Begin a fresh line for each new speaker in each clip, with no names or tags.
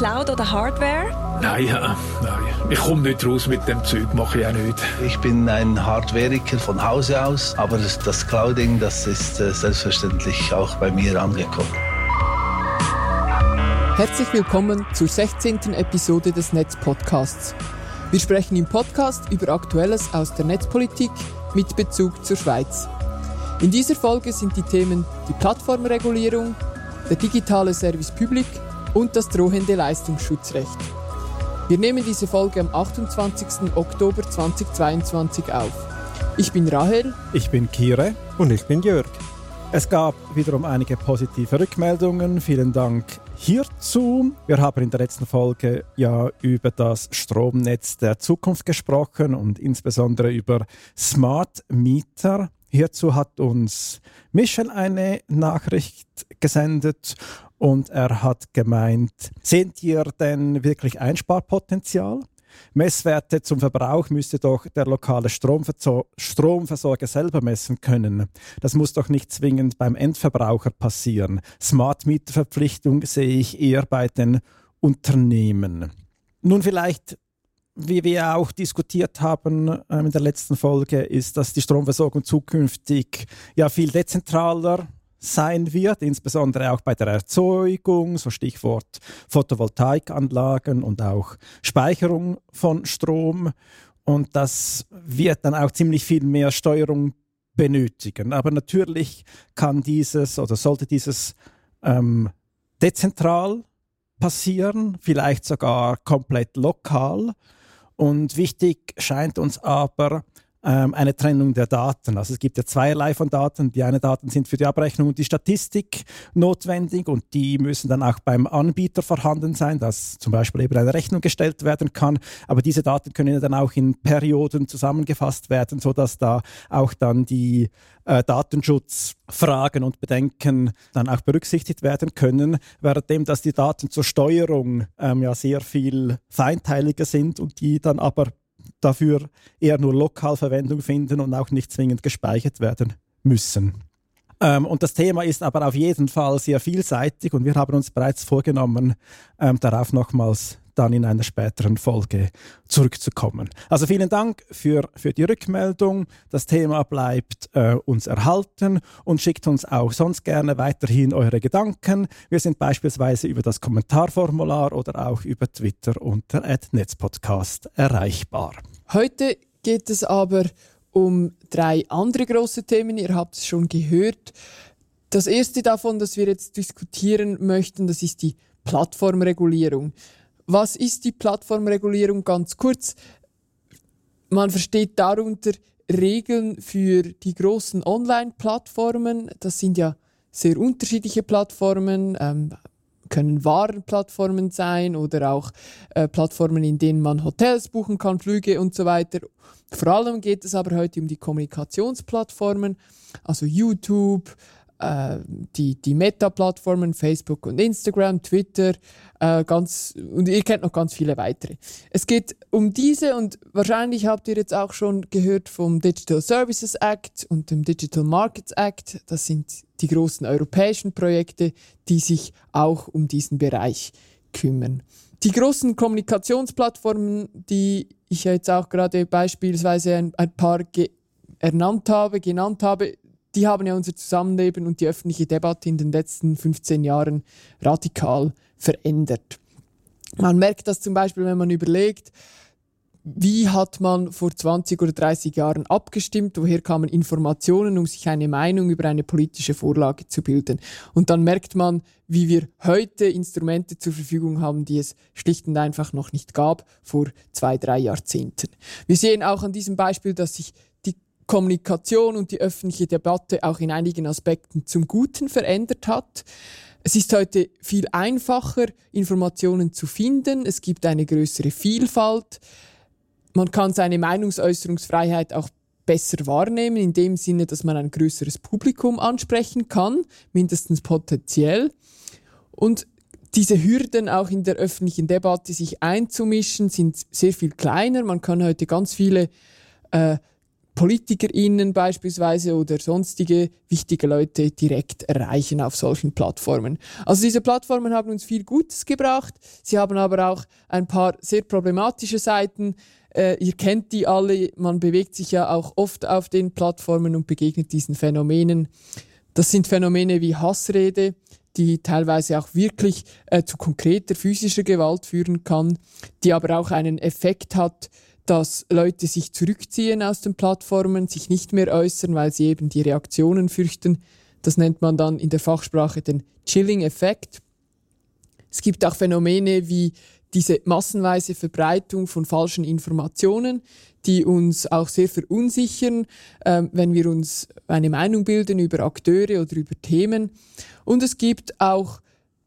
Cloud oder Hardware?
Nein, ja, nein. Ich komme nicht raus mit dem Zeug, mache ich auch nicht.
Ich bin ein Hardwareiker von Hause aus, aber das Clouding, das ist äh, selbstverständlich auch bei mir angekommen.
Herzlich willkommen zur 16. Episode des Netz-Podcasts. Wir sprechen im Podcast über Aktuelles aus der Netzpolitik mit Bezug zur Schweiz. In dieser Folge sind die Themen die Plattformregulierung, der digitale Service Public und das drohende Leistungsschutzrecht. Wir nehmen diese Folge am 28. Oktober 2022 auf. Ich bin Rahel.
Ich bin Kire.
Und ich bin Jörg.
Es gab wiederum einige positive Rückmeldungen. Vielen Dank hierzu. Wir haben in der letzten Folge ja über das Stromnetz der Zukunft gesprochen und insbesondere über Smart Meter. Hierzu hat uns Michel eine Nachricht gesendet und er hat gemeint, seht ihr denn wirklich Einsparpotenzial? Messwerte zum Verbrauch müsste doch der lokale Stromversorger selber messen können. Das muss doch nicht zwingend beim Endverbraucher passieren. Smart Meter Verpflichtung sehe ich eher bei den Unternehmen. Nun vielleicht wie wir auch diskutiert haben ähm, in der letzten Folge, ist, dass die Stromversorgung zukünftig ja viel dezentraler sein wird, insbesondere auch bei der Erzeugung, so Stichwort Photovoltaikanlagen und auch Speicherung von Strom. Und das wird dann auch ziemlich viel mehr Steuerung benötigen. Aber natürlich kann dieses oder sollte dieses ähm, dezentral passieren, vielleicht sogar komplett lokal. Und wichtig scheint uns aber, ähm, eine Trennung der Daten. Also es gibt ja zweierlei von Daten. Die einen Daten sind für die Abrechnung und die Statistik notwendig und die müssen dann auch beim Anbieter vorhanden sein, dass zum Beispiel eben eine Rechnung gestellt werden kann. Aber diese Daten können dann auch in Perioden zusammengefasst werden, sodass da auch dann die äh, Datenschutzfragen und Bedenken dann auch berücksichtigt werden können, währenddem dass die Daten zur Steuerung ähm, ja sehr viel feinteiliger sind und die dann aber dafür eher nur lokal Verwendung finden und auch nicht zwingend gespeichert werden müssen. Ähm, und das Thema ist aber auf jeden Fall sehr vielseitig und wir haben uns bereits vorgenommen, ähm, darauf nochmals dann in einer späteren Folge zurückzukommen. Also vielen Dank für, für die Rückmeldung. Das Thema bleibt äh, uns erhalten und schickt uns auch sonst gerne weiterhin eure Gedanken. Wir sind beispielsweise über das Kommentarformular oder auch über Twitter unter @netzpodcast erreichbar.
Heute geht es aber um drei andere große Themen. Ihr habt es schon gehört. Das erste davon, das wir jetzt diskutieren möchten, das ist die Plattformregulierung. Was ist die Plattformregulierung ganz kurz? Man versteht darunter Regeln für die großen Online-Plattformen. Das sind ja sehr unterschiedliche Plattformen, ähm, können Warenplattformen sein oder auch äh, Plattformen, in denen man Hotels buchen kann, Flüge und so weiter. Vor allem geht es aber heute um die Kommunikationsplattformen, also YouTube, äh, die, die Meta-Plattformen, Facebook und Instagram, Twitter, äh, ganz, und ihr kennt noch ganz viele weitere. Es geht um diese und wahrscheinlich habt ihr jetzt auch schon gehört vom Digital Services Act und dem Digital Markets Act. Das sind die großen europäischen Projekte, die sich auch um diesen Bereich kümmern. Die großen Kommunikationsplattformen, die ich jetzt auch gerade beispielsweise ein, ein paar ernannt habe, genannt habe, die haben ja unser Zusammenleben und die öffentliche Debatte in den letzten 15 Jahren radikal verändert. Man merkt das zum Beispiel, wenn man überlegt, wie hat man vor 20 oder 30 Jahren abgestimmt? Woher kamen Informationen, um sich eine Meinung über eine politische Vorlage zu bilden? Und dann merkt man, wie wir heute Instrumente zur Verfügung haben, die es schlicht und einfach noch nicht gab vor zwei, drei Jahrzehnten. Wir sehen auch an diesem Beispiel, dass sich Kommunikation und die öffentliche Debatte auch in einigen Aspekten zum Guten verändert hat. Es ist heute viel einfacher, Informationen zu finden. Es gibt eine größere Vielfalt. Man kann seine Meinungsäußerungsfreiheit auch besser wahrnehmen, in dem Sinne, dass man ein größeres Publikum ansprechen kann, mindestens potenziell. Und diese Hürden auch in der öffentlichen Debatte sich einzumischen, sind sehr viel kleiner. Man kann heute ganz viele äh, PolitikerInnen beispielsweise oder sonstige wichtige Leute direkt erreichen auf solchen Plattformen. Also diese Plattformen haben uns viel Gutes gebracht. Sie haben aber auch ein paar sehr problematische Seiten. Äh, ihr kennt die alle. Man bewegt sich ja auch oft auf den Plattformen und begegnet diesen Phänomenen. Das sind Phänomene wie Hassrede, die teilweise auch wirklich äh, zu konkreter physischer Gewalt führen kann, die aber auch einen Effekt hat, dass Leute sich zurückziehen aus den Plattformen, sich nicht mehr äußern, weil sie eben die Reaktionen fürchten. Das nennt man dann in der Fachsprache den Chilling-Effekt. Es gibt auch Phänomene wie diese massenweise Verbreitung von falschen Informationen, die uns auch sehr verunsichern, äh, wenn wir uns eine Meinung bilden über Akteure oder über Themen. Und es gibt auch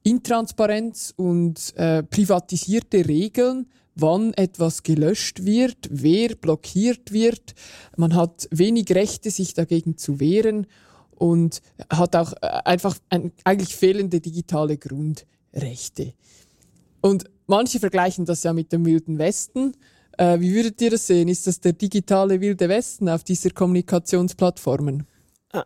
Intransparenz und äh, privatisierte Regeln, wann etwas gelöscht wird, wer blockiert wird. Man hat wenig Rechte, sich dagegen zu wehren und hat auch äh, einfach ein, eigentlich fehlende digitale Grundrechte. Und manche vergleichen das ja mit dem Wilden Westen. Äh, wie würdet ihr das sehen? Ist das der digitale Wilde Westen auf dieser Kommunikationsplattformen?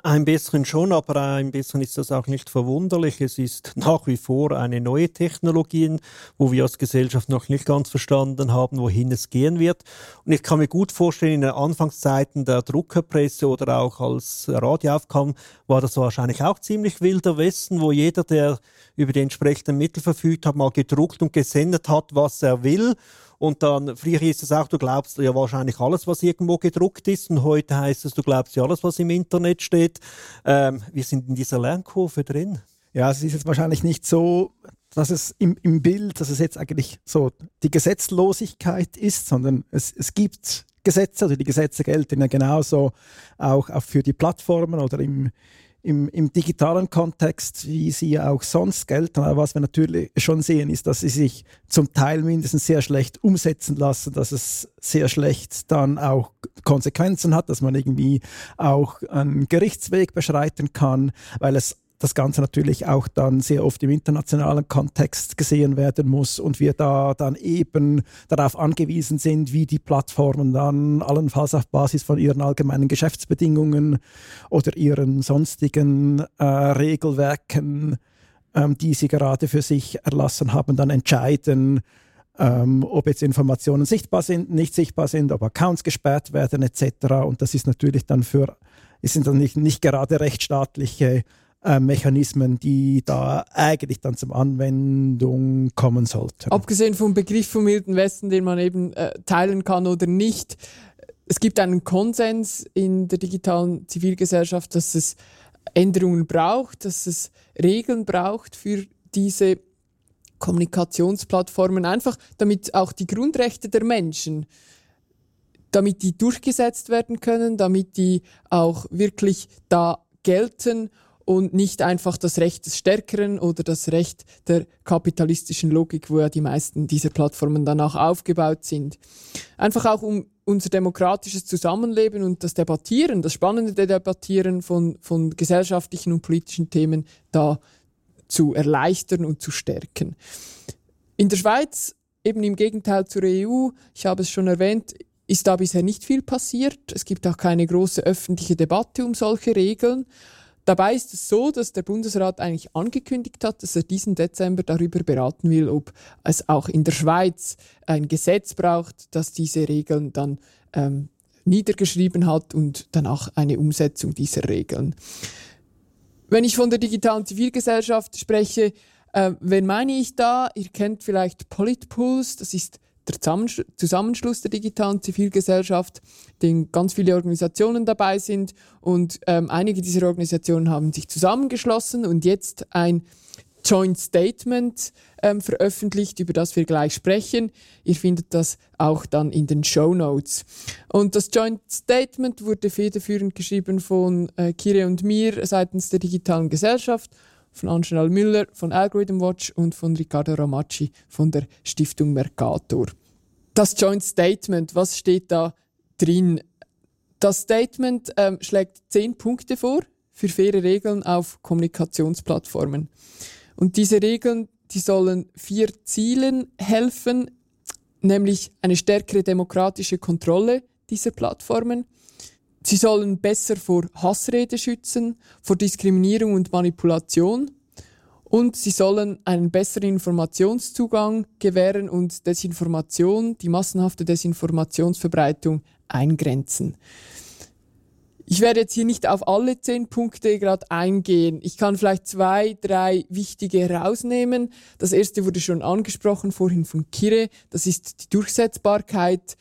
Ein bisschen schon, aber ein bisschen ist das auch nicht verwunderlich. Es ist nach wie vor eine neue Technologie, wo wir als Gesellschaft noch nicht ganz verstanden haben, wohin es gehen wird. Und ich kann mir gut vorstellen, in den Anfangszeiten der Druckerpresse oder auch als Radio aufkam, war das wahrscheinlich auch ziemlich wilder Westen, wo jeder, der über die entsprechenden Mittel verfügt hat, mal gedruckt und gesendet hat, was er will. Und dann, früher hieß es auch, du glaubst ja wahrscheinlich alles, was irgendwo gedruckt ist. Und heute heißt es, du glaubst ja alles, was im Internet steht. Ähm, wir sind in dieser Lernkurve drin.
Ja, es ist jetzt wahrscheinlich nicht so, dass es im, im Bild, dass es jetzt eigentlich so die Gesetzlosigkeit ist, sondern es, es gibt Gesetze, also die Gesetze gelten ja genauso auch, auch für die Plattformen oder im, im, im digitalen Kontext, wie sie auch sonst gelten. Aber was wir natürlich schon sehen, ist, dass sie sich zum Teil mindestens sehr schlecht umsetzen lassen, dass es sehr schlecht dann auch Konsequenzen hat, dass man irgendwie auch einen Gerichtsweg beschreiten kann, weil es das Ganze natürlich auch dann sehr oft im internationalen Kontext gesehen werden muss und wir da dann eben darauf angewiesen sind, wie die Plattformen dann allenfalls auf Basis von ihren allgemeinen Geschäftsbedingungen oder ihren sonstigen äh, Regelwerken, ähm, die sie gerade für sich erlassen haben, dann entscheiden, ähm, ob jetzt Informationen sichtbar sind, nicht sichtbar sind, ob Accounts gesperrt werden etc. Und das ist natürlich dann für, es sind dann nicht, nicht gerade rechtsstaatliche äh, Mechanismen, die da eigentlich dann zum Anwendung kommen sollten.
Abgesehen vom Begriff vom Wilden Westen, den man eben äh, teilen kann oder nicht, es gibt einen Konsens in der digitalen Zivilgesellschaft, dass es Änderungen braucht, dass es Regeln braucht für diese Kommunikationsplattformen, einfach damit auch die Grundrechte der Menschen, damit die durchgesetzt werden können, damit die auch wirklich da gelten und nicht einfach das Recht des Stärkeren oder das Recht der kapitalistischen Logik, wo ja die meisten dieser Plattformen dann auch aufgebaut sind. Einfach auch um unser demokratisches Zusammenleben und das Debattieren, das spannende Debattieren von, von gesellschaftlichen und politischen Themen da zu erleichtern und zu stärken. In der Schweiz, eben im Gegenteil zur EU, ich habe es schon erwähnt, ist da bisher nicht viel passiert. Es gibt auch keine große öffentliche Debatte um solche Regeln. Dabei ist es so, dass der Bundesrat eigentlich angekündigt hat, dass er diesen Dezember darüber beraten will, ob es auch in der Schweiz ein Gesetz braucht, das diese Regeln dann ähm, niedergeschrieben hat und danach eine Umsetzung dieser Regeln. Wenn ich von der digitalen Zivilgesellschaft spreche, äh, wen meine ich da? Ihr kennt vielleicht Politpulse, das ist der Zusammenschluss der digitalen Zivilgesellschaft, den ganz viele Organisationen dabei sind. Und ähm, einige dieser Organisationen haben sich zusammengeschlossen und jetzt ein Joint Statement ähm, veröffentlicht, über das wir gleich sprechen. Ihr findet das auch dann in den Show Notes. Und das Joint Statement wurde federführend geschrieben von äh, Kire und mir seitens der digitalen Gesellschaft von Angela Müller von Algorithm Watch und von Riccardo Ramacci von der Stiftung Mercator. Das Joint Statement, was steht da drin? Das Statement ähm, schlägt zehn Punkte vor für faire Regeln auf Kommunikationsplattformen. Und diese Regeln, die sollen vier Zielen helfen, nämlich eine stärkere demokratische Kontrolle dieser Plattformen, Sie sollen besser vor Hassrede schützen, vor Diskriminierung und Manipulation und sie sollen einen besseren Informationszugang gewähren und Desinformation, die massenhafte Desinformationsverbreitung eingrenzen. Ich werde jetzt hier nicht auf alle zehn Punkte gerade eingehen. Ich kann vielleicht zwei, drei wichtige herausnehmen. Das erste wurde schon angesprochen vorhin von Kire. Das ist die Durchsetzbarkeit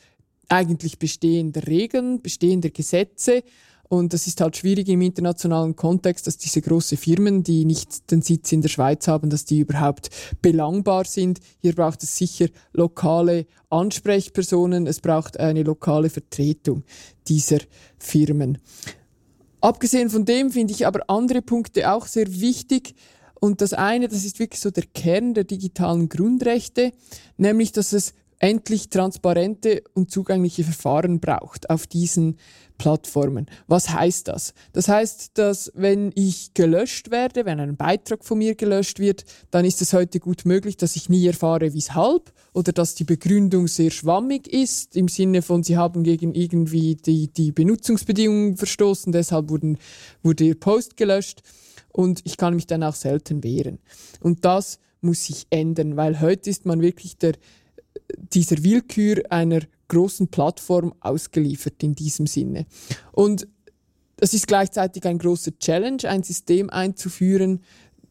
eigentlich bestehender Regeln, bestehender Gesetze. Und das ist halt schwierig im internationalen Kontext, dass diese großen Firmen, die nicht den Sitz in der Schweiz haben, dass die überhaupt belangbar sind. Hier braucht es sicher lokale Ansprechpersonen, es braucht eine lokale Vertretung dieser Firmen. Abgesehen von dem finde ich aber andere Punkte auch sehr wichtig. Und das eine, das ist wirklich so der Kern der digitalen Grundrechte, nämlich dass es endlich transparente und zugängliche Verfahren braucht auf diesen Plattformen. Was heißt das? Das heißt, dass wenn ich gelöscht werde, wenn ein Beitrag von mir gelöscht wird, dann ist es heute gut möglich, dass ich nie erfahre, weshalb oder dass die Begründung sehr schwammig ist, im Sinne von, sie haben gegen irgendwie die, die Benutzungsbedingungen verstoßen, deshalb wurden, wurde ihr Post gelöscht und ich kann mich dann auch selten wehren. Und das muss sich ändern, weil heute ist man wirklich der dieser Willkür einer großen Plattform ausgeliefert in diesem Sinne. Und das ist gleichzeitig ein großer Challenge, ein System einzuführen,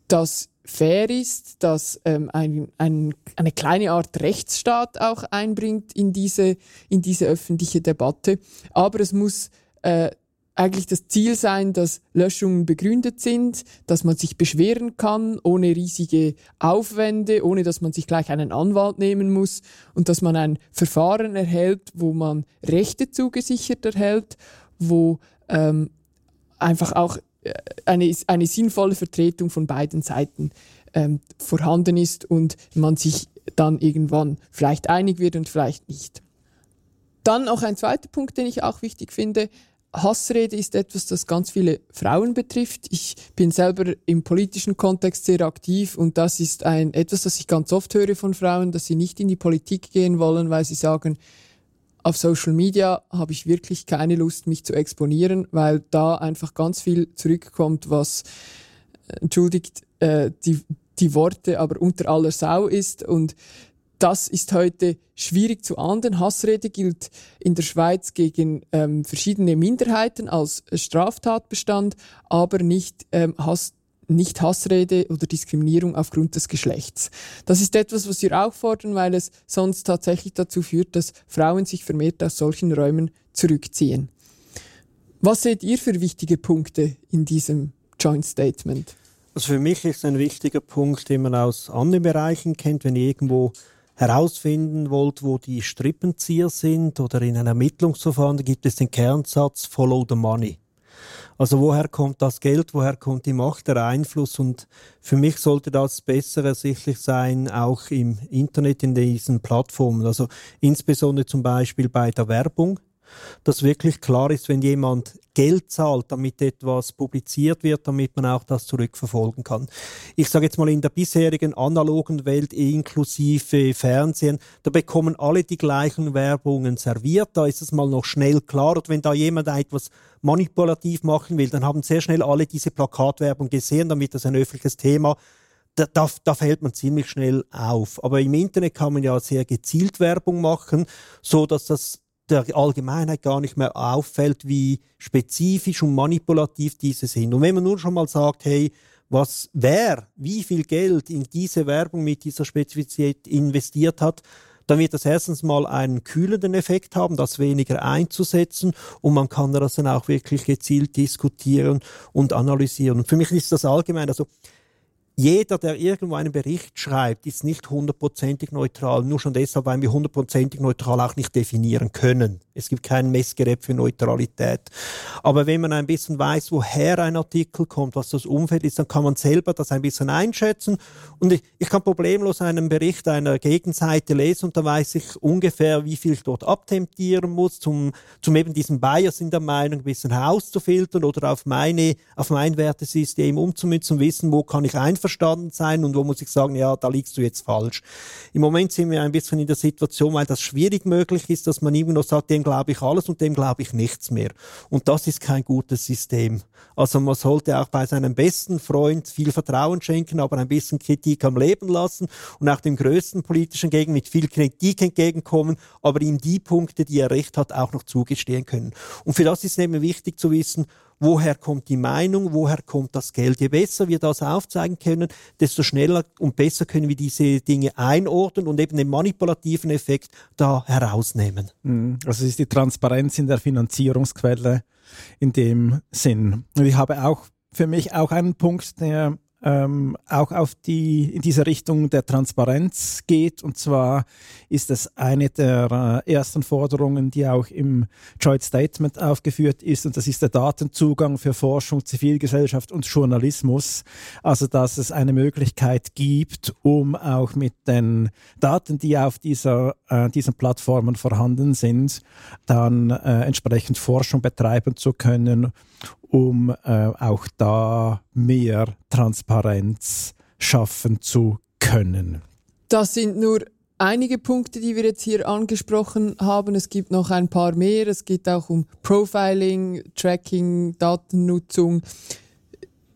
das fair ist, das ähm, ein, ein, eine kleine Art Rechtsstaat auch einbringt in diese, in diese öffentliche Debatte. Aber es muss äh, eigentlich das Ziel sein, dass Löschungen begründet sind, dass man sich beschweren kann, ohne riesige Aufwände, ohne dass man sich gleich einen Anwalt nehmen muss und dass man ein Verfahren erhält, wo man Rechte zugesichert erhält, wo ähm, einfach auch äh, eine, eine sinnvolle Vertretung von beiden Seiten ähm, vorhanden ist und man sich dann irgendwann vielleicht einig wird und vielleicht nicht. Dann auch ein zweiter Punkt, den ich auch wichtig finde, Hassrede ist etwas, das ganz viele Frauen betrifft. Ich bin selber im politischen Kontext sehr aktiv und das ist ein, etwas, das ich ganz oft höre von Frauen, dass sie nicht in die Politik gehen wollen, weil sie sagen, auf Social Media habe ich wirklich keine Lust, mich zu exponieren, weil da einfach ganz viel zurückkommt, was, äh, entschuldigt, äh, die, die Worte aber unter aller Sau ist und das ist heute schwierig zu ahnden. Hassrede gilt in der Schweiz gegen ähm, verschiedene Minderheiten als Straftatbestand, aber nicht, ähm, Hass, nicht Hassrede oder Diskriminierung aufgrund des Geschlechts. Das ist etwas, was wir auch fordern, weil es sonst tatsächlich dazu führt, dass Frauen sich vermehrt aus solchen Räumen zurückziehen. Was seht ihr für wichtige Punkte in diesem Joint Statement?
Also für mich ist ein wichtiger Punkt, den man aus anderen Bereichen kennt, wenn irgendwo herausfinden wollt, wo die Strippenzieher sind oder in einem Ermittlungsverfahren, gibt es den Kernsatz Follow the Money. Also woher kommt das Geld, woher kommt die Macht, der Einfluss und für mich sollte das besser ersichtlich sein, auch im Internet, in diesen Plattformen. Also insbesondere zum Beispiel bei der Werbung dass wirklich klar ist, wenn jemand Geld zahlt, damit etwas publiziert wird, damit man auch das zurückverfolgen kann. Ich sage jetzt mal in der bisherigen analogen Welt inklusive Fernsehen, da bekommen alle die gleichen Werbungen serviert, da ist es mal noch schnell klar und wenn da jemand etwas manipulativ machen will, dann haben sehr schnell alle diese Plakatwerbung gesehen, damit das ein öffentliches Thema da, da, da, fällt man ziemlich schnell auf. Aber im Internet kann man ja sehr gezielt Werbung machen, so dass das der Allgemeinheit gar nicht mehr auffällt, wie spezifisch und manipulativ diese sind. Und wenn man nur schon mal sagt, hey, was wer wie viel Geld in diese Werbung mit dieser Spezifität investiert hat, dann wird das erstens mal einen kühlenden Effekt haben, das weniger einzusetzen und man kann das dann auch wirklich gezielt diskutieren und analysieren. Und für mich ist das allgemein, also jeder, der irgendwo einen Bericht schreibt, ist nicht hundertprozentig neutral, nur schon deshalb, weil wir hundertprozentig neutral auch nicht definieren können. Es gibt kein Messgerät für Neutralität. Aber wenn man ein bisschen weiß, woher ein Artikel kommt, was das Umfeld ist, dann kann man selber das ein bisschen einschätzen. Und ich, ich kann problemlos einen Bericht einer Gegenseite lesen und da weiß ich ungefähr, wie viel ich dort abtemptieren muss, zum, zum eben diesen Bias in der Meinung ein bisschen herauszufiltern oder auf meine, auf mein Wertesystem umzumützen, wissen, wo kann ich einfach einverstanden sein und wo muss ich sagen, ja, da liegst du jetzt falsch. Im Moment sind wir ein bisschen in der Situation, weil das schwierig möglich ist, dass man immer noch sagt, dem glaube ich alles und dem glaube ich nichts mehr. Und das ist kein gutes System. Also man sollte auch bei seinem besten Freund viel Vertrauen schenken, aber ein bisschen Kritik am Leben lassen und auch dem größten politischen Gegen mit viel Kritik entgegenkommen, aber ihm die Punkte, die er recht hat, auch noch zugestehen können. Und für das ist eben wichtig zu wissen, woher kommt die Meinung, woher kommt das Geld. Je besser wir das aufzeigen können, desto schneller und besser können wir diese Dinge einordnen und eben den manipulativen Effekt da herausnehmen.
Mhm. Also es ist die Transparenz in der Finanzierungsquelle in dem Sinn. Und ich habe auch für mich auch einen Punkt, der ähm, auch auf die, in diese Richtung der Transparenz geht. Und zwar ist es eine der äh, ersten Forderungen, die auch im Joint Statement aufgeführt ist. Und das ist der Datenzugang für Forschung, Zivilgesellschaft und Journalismus. Also, dass es eine Möglichkeit gibt, um auch mit den Daten, die auf dieser, äh, diesen Plattformen vorhanden sind, dann äh, entsprechend Forschung betreiben zu können um äh, auch da mehr Transparenz schaffen zu können.
Das sind nur einige Punkte, die wir jetzt hier angesprochen haben. Es gibt noch ein paar mehr. Es geht auch um Profiling, Tracking, Datennutzung.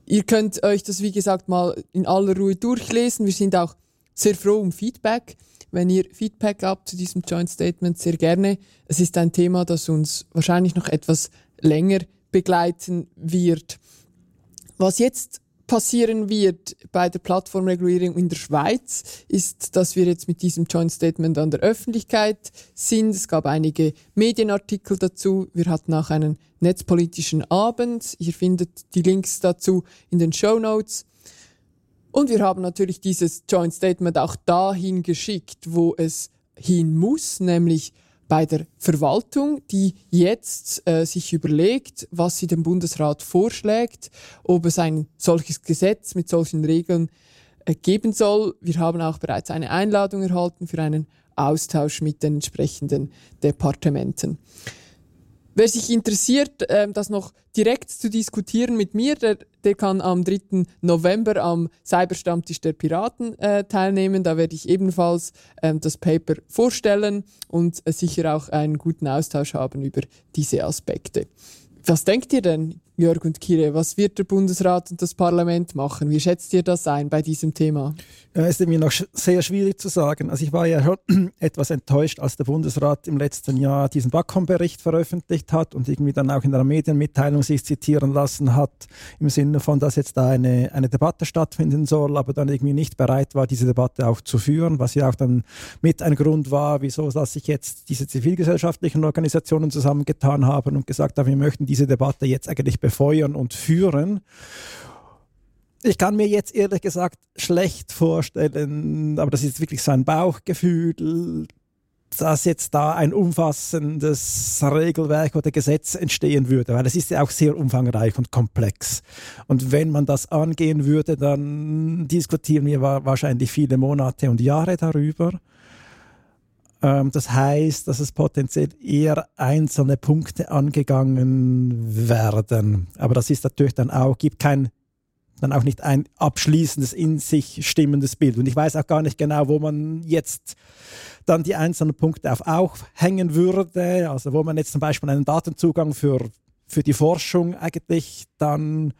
Ihr könnt euch das, wie gesagt, mal in aller Ruhe durchlesen. Wir sind auch sehr froh um Feedback. Wenn ihr Feedback habt zu diesem Joint Statement, sehr gerne. Es ist ein Thema, das uns wahrscheinlich noch etwas länger begleiten wird. Was jetzt passieren wird bei der Plattformregulierung in der Schweiz, ist, dass wir jetzt mit diesem Joint Statement an der Öffentlichkeit sind. Es gab einige Medienartikel dazu. Wir hatten auch einen netzpolitischen Abend. Ihr findet die Links dazu in den Show Notes. Und wir haben natürlich dieses Joint Statement auch dahin geschickt, wo es hin muss, nämlich bei der Verwaltung, die jetzt äh, sich überlegt, was sie dem Bundesrat vorschlägt, ob es ein solches Gesetz mit solchen Regeln äh, geben soll. Wir haben auch bereits eine Einladung erhalten für einen Austausch mit den entsprechenden Departementen. Wer sich interessiert, ähm, das noch direkt zu diskutieren mit mir, der, der kann am 3. November am Cyberstammtisch der Piraten äh, teilnehmen. Da werde ich ebenfalls ähm, das Paper vorstellen und äh, sicher auch einen guten Austausch haben über diese Aspekte. Was denkt ihr denn, Jörg und Kire, was wird der Bundesrat und das Parlament machen? Wie schätzt ihr das ein bei diesem Thema?
Ja, ist mir noch sehr schwierig zu sagen. Also ich war ja etwas enttäuscht, als der Bundesrat im letzten Jahr diesen Wacom-Bericht veröffentlicht hat und irgendwie dann auch in einer Medienmitteilung sich zitieren lassen hat, im Sinne von, dass jetzt da eine, eine Debatte stattfinden soll, aber dann irgendwie nicht bereit war, diese Debatte auch zu führen, was ja auch dann mit ein Grund war, wieso dass sich jetzt diese zivilgesellschaftlichen Organisationen zusammengetan haben und gesagt haben, wir möchten diese Debatte jetzt eigentlich befeuern und führen ich kann mir jetzt ehrlich gesagt schlecht vorstellen, aber das ist wirklich so ein Bauchgefühl, dass jetzt da ein umfassendes Regelwerk oder Gesetz entstehen würde, weil es ist ja auch sehr umfangreich und komplex. Und wenn man das angehen würde, dann diskutieren wir wahrscheinlich viele Monate und Jahre darüber. Ähm, das heißt, dass es potenziell eher einzelne Punkte angegangen werden. Aber das ist natürlich dann auch, gibt kein dann auch nicht ein abschließendes, in sich stimmendes Bild. Und ich weiß auch gar nicht genau, wo man jetzt dann die einzelnen Punkte auf aufhängen würde. Also wo man jetzt zum Beispiel einen Datenzugang für, für die Forschung eigentlich dann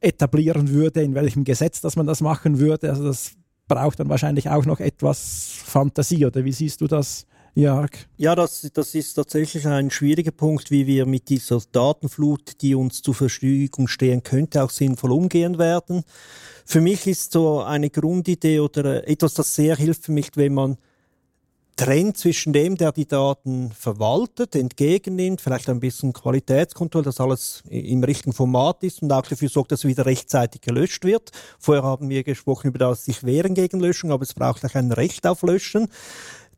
etablieren würde, in welchem Gesetz, dass man das machen würde. Also das braucht dann wahrscheinlich auch noch etwas Fantasie. Oder wie siehst du das? Jörg?
Ja, das, das ist tatsächlich ein schwieriger Punkt, wie wir mit dieser Datenflut, die uns zur Verfügung stehen könnte, auch sinnvoll umgehen werden. Für mich ist so eine Grundidee oder etwas, das sehr hilft für mich, wenn man trennt zwischen dem, der die Daten verwaltet, entgegennimmt, vielleicht ein bisschen Qualitätskontrolle, dass alles im richtigen Format ist und auch dafür sorgt, dass wieder rechtzeitig gelöscht wird. Vorher haben wir gesprochen über das sich wehren gegen Löschung, aber es braucht auch ein Recht auf Löschen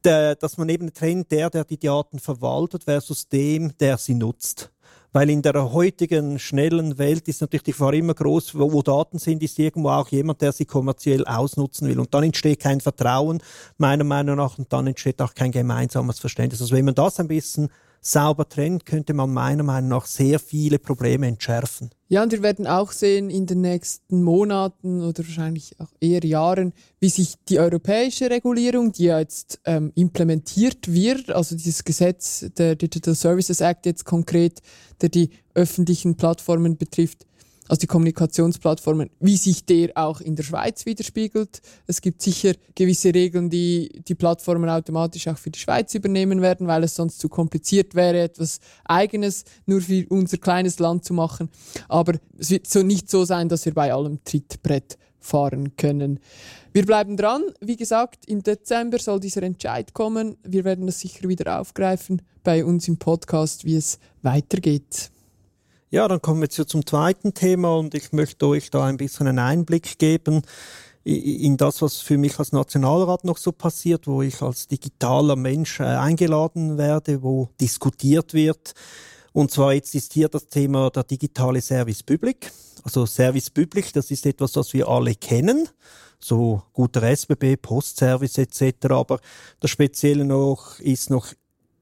der, dass man eben trennt, der, der die Daten verwaltet versus dem, der sie nutzt. Weil in der heutigen schnellen Welt ist natürlich die Gefahr immer groß, wo, wo, Daten sind, ist irgendwo auch jemand, der sie kommerziell ausnutzen will. Und dann entsteht kein Vertrauen, meiner Meinung nach, und dann entsteht auch kein gemeinsames Verständnis. Also wenn man das ein bisschen sauber trennt, könnte man meiner Meinung nach sehr viele Probleme entschärfen.
Ja, und wir werden auch sehen in den nächsten Monaten oder wahrscheinlich auch eher Jahren, wie sich die europäische Regulierung, die ja jetzt ähm, implementiert wird, also dieses Gesetz, der Digital Services Act jetzt konkret, der die öffentlichen Plattformen betrifft, also die Kommunikationsplattformen, wie sich der auch in der Schweiz widerspiegelt. Es gibt sicher gewisse Regeln, die die Plattformen automatisch auch für die Schweiz übernehmen werden, weil es sonst zu kompliziert wäre, etwas Eigenes nur für unser kleines Land zu machen. Aber es wird so nicht so sein, dass wir bei allem Trittbrett fahren können. Wir bleiben dran. Wie gesagt, im Dezember soll dieser Entscheid kommen. Wir werden das sicher wieder aufgreifen bei uns im Podcast, wie es weitergeht.
Ja, dann kommen wir jetzt zum zweiten Thema und ich möchte euch da ein bisschen einen Einblick geben in das, was für mich als Nationalrat noch so passiert, wo ich als digitaler Mensch äh, eingeladen werde, wo diskutiert wird. Und zwar jetzt ist hier das Thema der digitale Service Public. Also Service Public, das ist etwas, was wir alle kennen so guter SBB, Postservice etc. Aber das Spezielle noch ist noch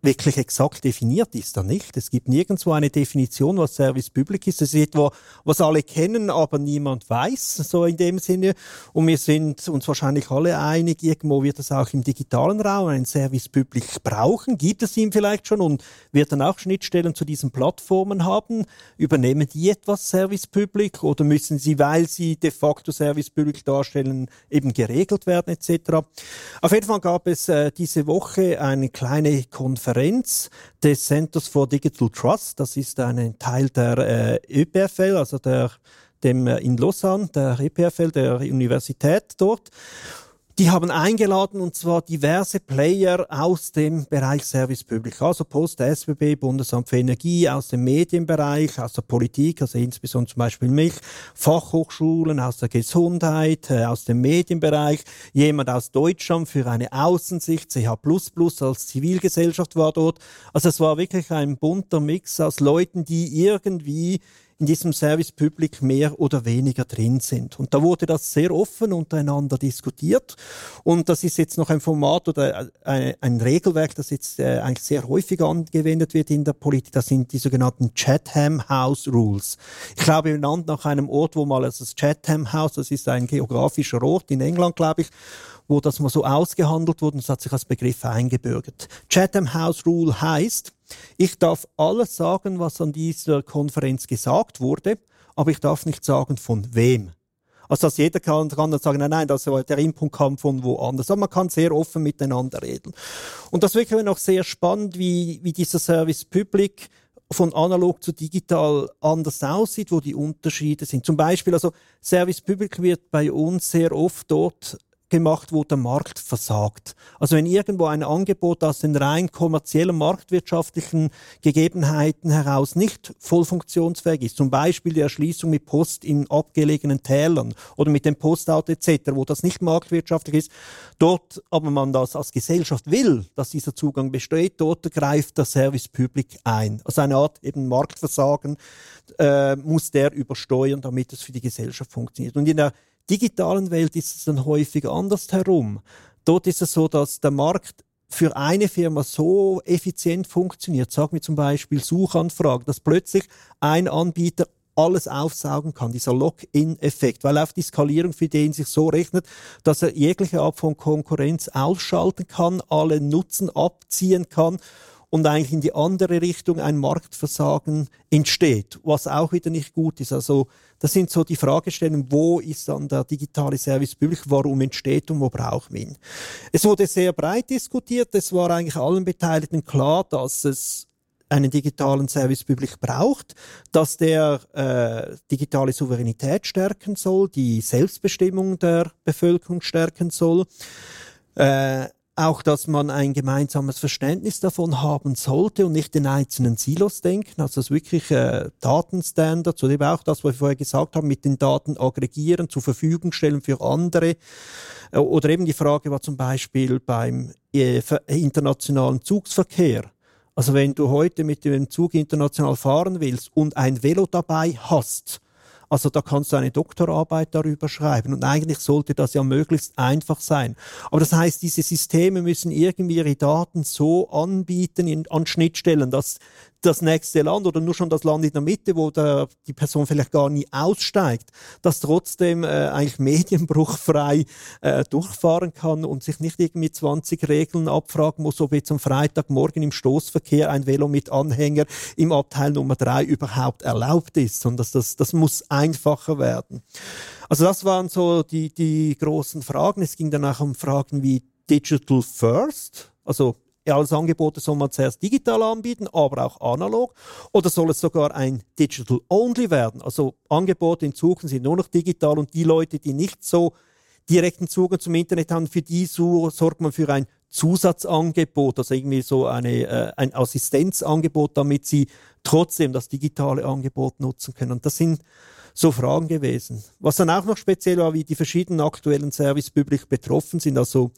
wirklich exakt definiert ist er nicht. Es gibt nirgendwo eine Definition, was Service Public ist. Es ist etwa, was alle kennen, aber niemand weiß, so in dem Sinne. Und wir sind uns wahrscheinlich alle einig, irgendwo wird es auch im digitalen Raum einen Service Public brauchen. Gibt es ihn vielleicht schon und wird dann auch Schnittstellen zu diesen Plattformen haben? Übernehmen die etwas Service Public oder müssen sie, weil sie de facto Service Public darstellen, eben geregelt werden etc.? Auf jeden Fall gab es äh, diese Woche eine kleine Konferenz Konferenz des Centers for Digital Trust. Das ist ein Teil der äh, ÖPFL, also der, dem äh, in Lausanne, der EPFL, der Universität dort. Die haben eingeladen und zwar diverse Player aus dem Bereich Service Public, also Post, SBB, Bundesamt für Energie, aus dem Medienbereich, aus der Politik, also insbesondere zum Beispiel mich, Fachhochschulen, aus der Gesundheit, äh, aus dem Medienbereich, jemand aus Deutschland für eine Außensicht, CH++ als Zivilgesellschaft war dort. Also es war wirklich ein bunter Mix aus Leuten, die irgendwie in diesem Service Public mehr oder weniger drin sind. Und da wurde das sehr offen untereinander diskutiert. Und das ist jetzt noch ein Format oder äh, ein Regelwerk, das jetzt äh, eigentlich sehr häufig angewendet wird in der Politik. Das sind die sogenannten Chatham House Rules. Ich glaube, benannt nach einem Ort, wo mal also das Chatham House, das ist ein geografischer Ort in England, glaube ich, wo das mal so ausgehandelt wurde und es hat sich als Begriff eingebürgert. Chatham House Rule heißt, ich darf alles sagen, was an dieser Konferenz gesagt wurde, aber ich darf nicht sagen, von wem. Also, dass jeder kann, kann dann sagen, nein, nein, das, der Input kam von woanders. Aber man kann sehr offen miteinander reden. Und das ist wirklich noch sehr spannend, wie, wie dieser Service Public von analog zu digital anders aussieht, wo die Unterschiede sind. Zum Beispiel, also Service Public wird bei uns sehr oft dort gemacht, wo der Markt versagt. Also wenn irgendwo ein Angebot aus den rein kommerziellen marktwirtschaftlichen Gegebenheiten heraus nicht voll funktionsfähig ist, zum Beispiel die Erschließung mit Post in abgelegenen Tälern oder mit dem Postauto etc., wo das nicht marktwirtschaftlich ist, dort aber man das als Gesellschaft will, dass dieser Zugang besteht, dort greift der Service Public ein. Also eine Art eben Marktversagen äh, muss der übersteuern, damit es für die Gesellschaft funktioniert. Und in der digitalen Welt ist es dann häufig andersherum. Dort ist es so, dass der Markt für eine Firma so effizient funktioniert, sagen wir zum Beispiel Suchanfragen, dass plötzlich ein Anbieter alles aufsaugen kann, dieser Lock-in-Effekt, weil auf die Skalierung für den sich so rechnet, dass er jegliche Art von Konkurrenz ausschalten kann, alle Nutzen abziehen kann und eigentlich in die andere Richtung ein Marktversagen entsteht, was auch wieder nicht gut ist. Also das sind so die Fragestellungen, wo ist dann der digitale Service Public, warum entsteht und wo braucht man ihn. Es wurde sehr breit diskutiert, es war eigentlich allen Beteiligten klar, dass es einen digitalen Service Public braucht, dass der äh, digitale Souveränität stärken soll, die Selbstbestimmung der Bevölkerung stärken soll. Äh, auch, dass man ein gemeinsames Verständnis davon haben sollte und nicht in einzelnen Silos denken, also dass wirklich äh, Datenstandards oder eben auch das, was wir vorher gesagt haben, mit den Daten aggregieren, zur Verfügung stellen für andere. Äh, oder eben die Frage war zum Beispiel beim äh, internationalen Zugsverkehr. Also wenn du heute mit dem Zug international fahren willst und ein Velo dabei hast, Also da kannst du eine Doktorarbeit darüber schreiben und eigentlich sollte das ja möglichst einfach sein. Aber das heißt, diese Systeme müssen irgendwie ihre Daten so anbieten in, an Schnittstellen, dass das nächste Land oder nur schon das Land in der Mitte, wo der, die Person vielleicht gar nie aussteigt, das trotzdem äh, eigentlich medienbruchfrei äh, durchfahren kann und sich nicht irgendwie 20 Regeln abfragen muss, ob jetzt am Freitagmorgen im Stoßverkehr ein Velo mit Anhänger im Abteil Nummer 3 überhaupt erlaubt ist, sondern das, das muss einfacher werden. Also das waren so die, die großen Fragen. Es ging dann auch um Fragen wie Digital First, also als Angebote soll man zuerst digital anbieten, aber auch analog. Oder soll es sogar ein Digital Only werden? Also Angebote in Zukunft sind nur noch digital und die Leute, die nicht so direkten Zugang zum Internet haben, für die so, sorgt man für ein Zusatzangebot, also irgendwie so eine, äh, ein Assistenzangebot, damit sie trotzdem das digitale Angebot nutzen können. Und das sind so Fragen gewesen. Was dann auch noch speziell war, wie die verschiedenen aktuellen Service betroffen sind. Also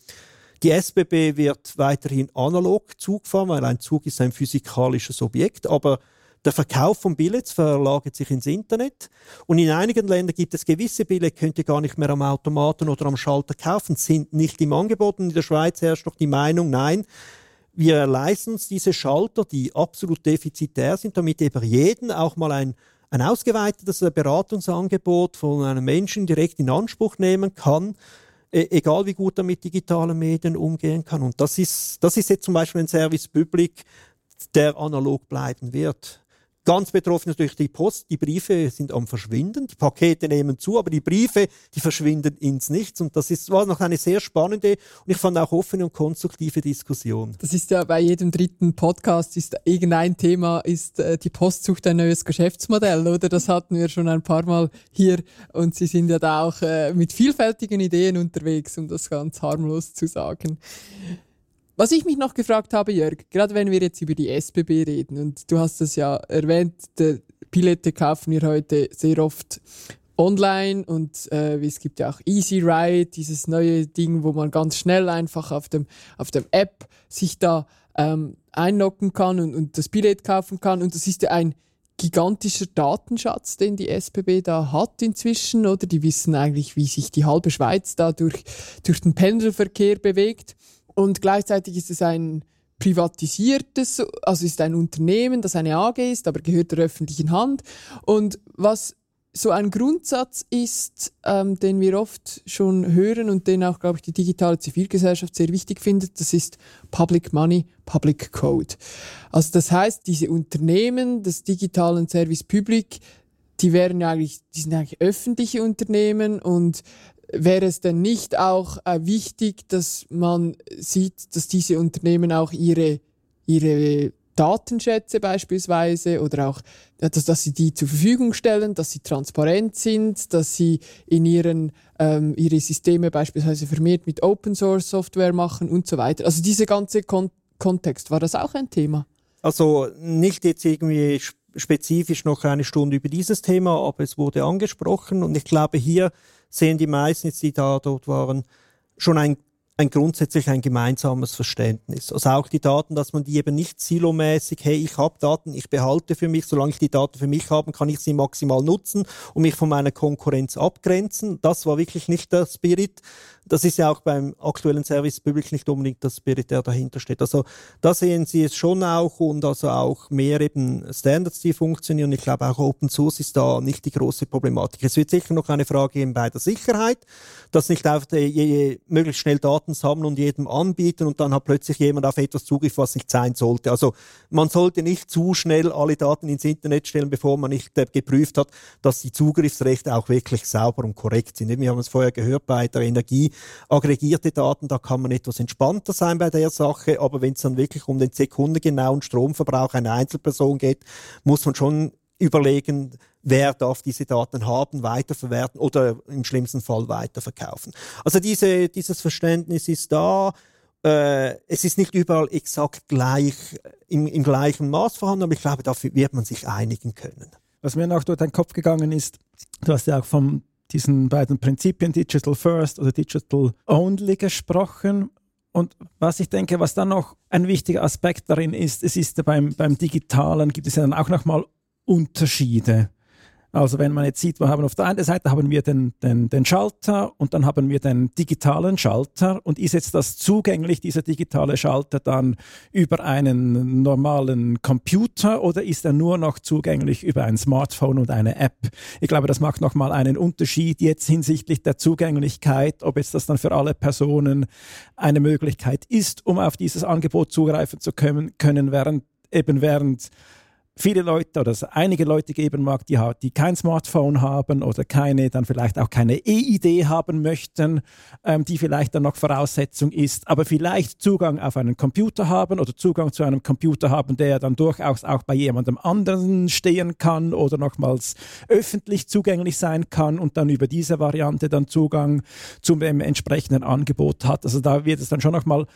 die SBB wird weiterhin analog Zug fahren, weil ein Zug ist ein physikalisches Objekt, aber der Verkauf von Billets verlagert sich ins Internet und in einigen Ländern gibt es gewisse Billets, könnt ihr gar nicht mehr am Automaten oder am Schalter kaufen, sind nicht im Angebot. Und in der Schweiz herrscht noch die Meinung, nein, wir leisten uns diese Schalter, die absolut defizitär sind, damit eben jeden auch mal ein, ein ausgeweitetes Beratungsangebot von einem Menschen direkt in Anspruch nehmen kann egal wie gut er mit digitalen Medien umgehen kann. Und das ist, das ist jetzt zum Beispiel ein Service Public, der analog bleiben wird. Ganz betroffen ist natürlich die Post. Die Briefe sind am Verschwinden. Die Pakete nehmen zu, aber die Briefe, die verschwinden ins Nichts. Und das ist, war noch eine sehr spannende und ich fand auch offene und konstruktive Diskussion.
Das ist ja bei jedem dritten Podcast ist irgendein Thema, ist äh, die Post sucht ein neues Geschäftsmodell, oder? Das hatten wir schon ein paar Mal hier und Sie sind ja da auch äh, mit vielfältigen Ideen unterwegs, um das ganz harmlos zu sagen. Was ich mich noch gefragt habe, Jörg, gerade wenn wir jetzt über die SBB reden, und du hast es ja erwähnt, die Billette kaufen wir heute sehr oft online und äh, es gibt ja auch Easy Ride, dieses neue Ding, wo man ganz schnell einfach auf dem, auf dem App sich da ähm, einloggen kann und, und das Billett kaufen kann. Und das ist ja ein gigantischer Datenschatz, den die SBB da hat inzwischen, oder? Die wissen eigentlich, wie sich die halbe Schweiz da durch, durch den Pendelverkehr bewegt. Und gleichzeitig ist es ein privatisiertes, also ist ein Unternehmen, das eine AG ist, aber gehört der öffentlichen Hand. Und was so ein Grundsatz ist, ähm, den wir oft schon hören und den auch, glaube ich, die digitale Zivilgesellschaft sehr wichtig findet, das ist Public Money, Public Code. Also das heißt, diese Unternehmen des digitalen Service Public, die wären ja eigentlich, die sind eigentlich öffentliche Unternehmen und wäre es denn nicht auch äh, wichtig, dass man sieht, dass diese Unternehmen auch ihre, ihre Datenschätze beispielsweise oder auch, dass, dass sie die zur Verfügung stellen, dass sie transparent sind, dass sie in ihren, ähm, ihre Systeme beispielsweise vermehrt mit Open Source Software machen und so weiter. Also dieser ganze Kon Kontext, war das auch ein Thema?
Also nicht jetzt irgendwie spezifisch noch eine Stunde über dieses Thema, aber es wurde angesprochen und ich glaube hier sehen die meisten, die da dort waren, schon ein ein grundsätzlich ein gemeinsames Verständnis. Also auch die Daten, dass man die eben nicht silomäßig, hey, ich habe Daten, ich behalte für mich, solange ich die Daten für mich habe, kann ich sie maximal nutzen und mich von meiner Konkurrenz abgrenzen. Das war wirklich nicht der Spirit. Das ist ja auch beim aktuellen Service Public nicht unbedingt der Spirit, der dahinter steht. Also da sehen Sie es schon auch und also auch mehr eben Standards, die funktionieren. Ich glaube auch Open Source ist da nicht die große Problematik. Es wird sicher noch eine Frage geben bei der Sicherheit, dass nicht auf je, je, möglichst schnell Daten sammeln und jedem anbieten und dann hat plötzlich jemand auf etwas Zugriff, was nicht sein sollte. Also man sollte nicht zu schnell alle Daten ins Internet stellen, bevor man nicht äh, geprüft hat, dass die Zugriffsrechte auch wirklich sauber und korrekt sind. Wir haben es vorher gehört bei der Energie aggregierte Daten, da kann man etwas entspannter sein bei der Sache, aber wenn es dann wirklich um den sekundengenauen Stromverbrauch einer Einzelperson geht, muss man schon überlegen, wer darf diese Daten haben, weiterverwerten oder im schlimmsten Fall weiterverkaufen. Also diese, dieses Verständnis ist da. Äh, es ist nicht überall exakt gleich im, im gleichen Maß vorhanden, aber ich glaube, dafür wird man sich einigen können.
Was mir noch durch den Kopf gegangen ist, du hast ja auch vom diesen beiden Prinzipien Digital First oder Digital Only gesprochen. Und was ich denke, was dann noch ein wichtiger Aspekt darin ist, es ist beim, beim Digitalen gibt es ja dann auch nochmal Unterschiede. Also wenn man jetzt sieht, wir haben auf der einen Seite haben wir den, den, den Schalter und dann haben wir den digitalen Schalter und ist jetzt das zugänglich, dieser digitale Schalter dann über einen normalen Computer oder ist er nur noch zugänglich über ein Smartphone und eine App? Ich glaube, das macht nochmal einen Unterschied jetzt hinsichtlich der Zugänglichkeit, ob jetzt das dann für alle Personen eine Möglichkeit ist, um auf dieses Angebot zugreifen zu können, können während eben während viele Leute oder es einige Leute geben mag, die, die kein Smartphone haben oder keine, dann vielleicht auch keine E-Idee haben möchten, ähm, die vielleicht dann noch Voraussetzung ist, aber vielleicht Zugang auf einen Computer haben oder Zugang zu einem Computer haben, der dann durchaus auch bei jemandem anderen stehen kann oder nochmals öffentlich zugänglich sein kann und dann über diese Variante dann Zugang zum entsprechenden Angebot hat. Also da wird es dann schon nochmal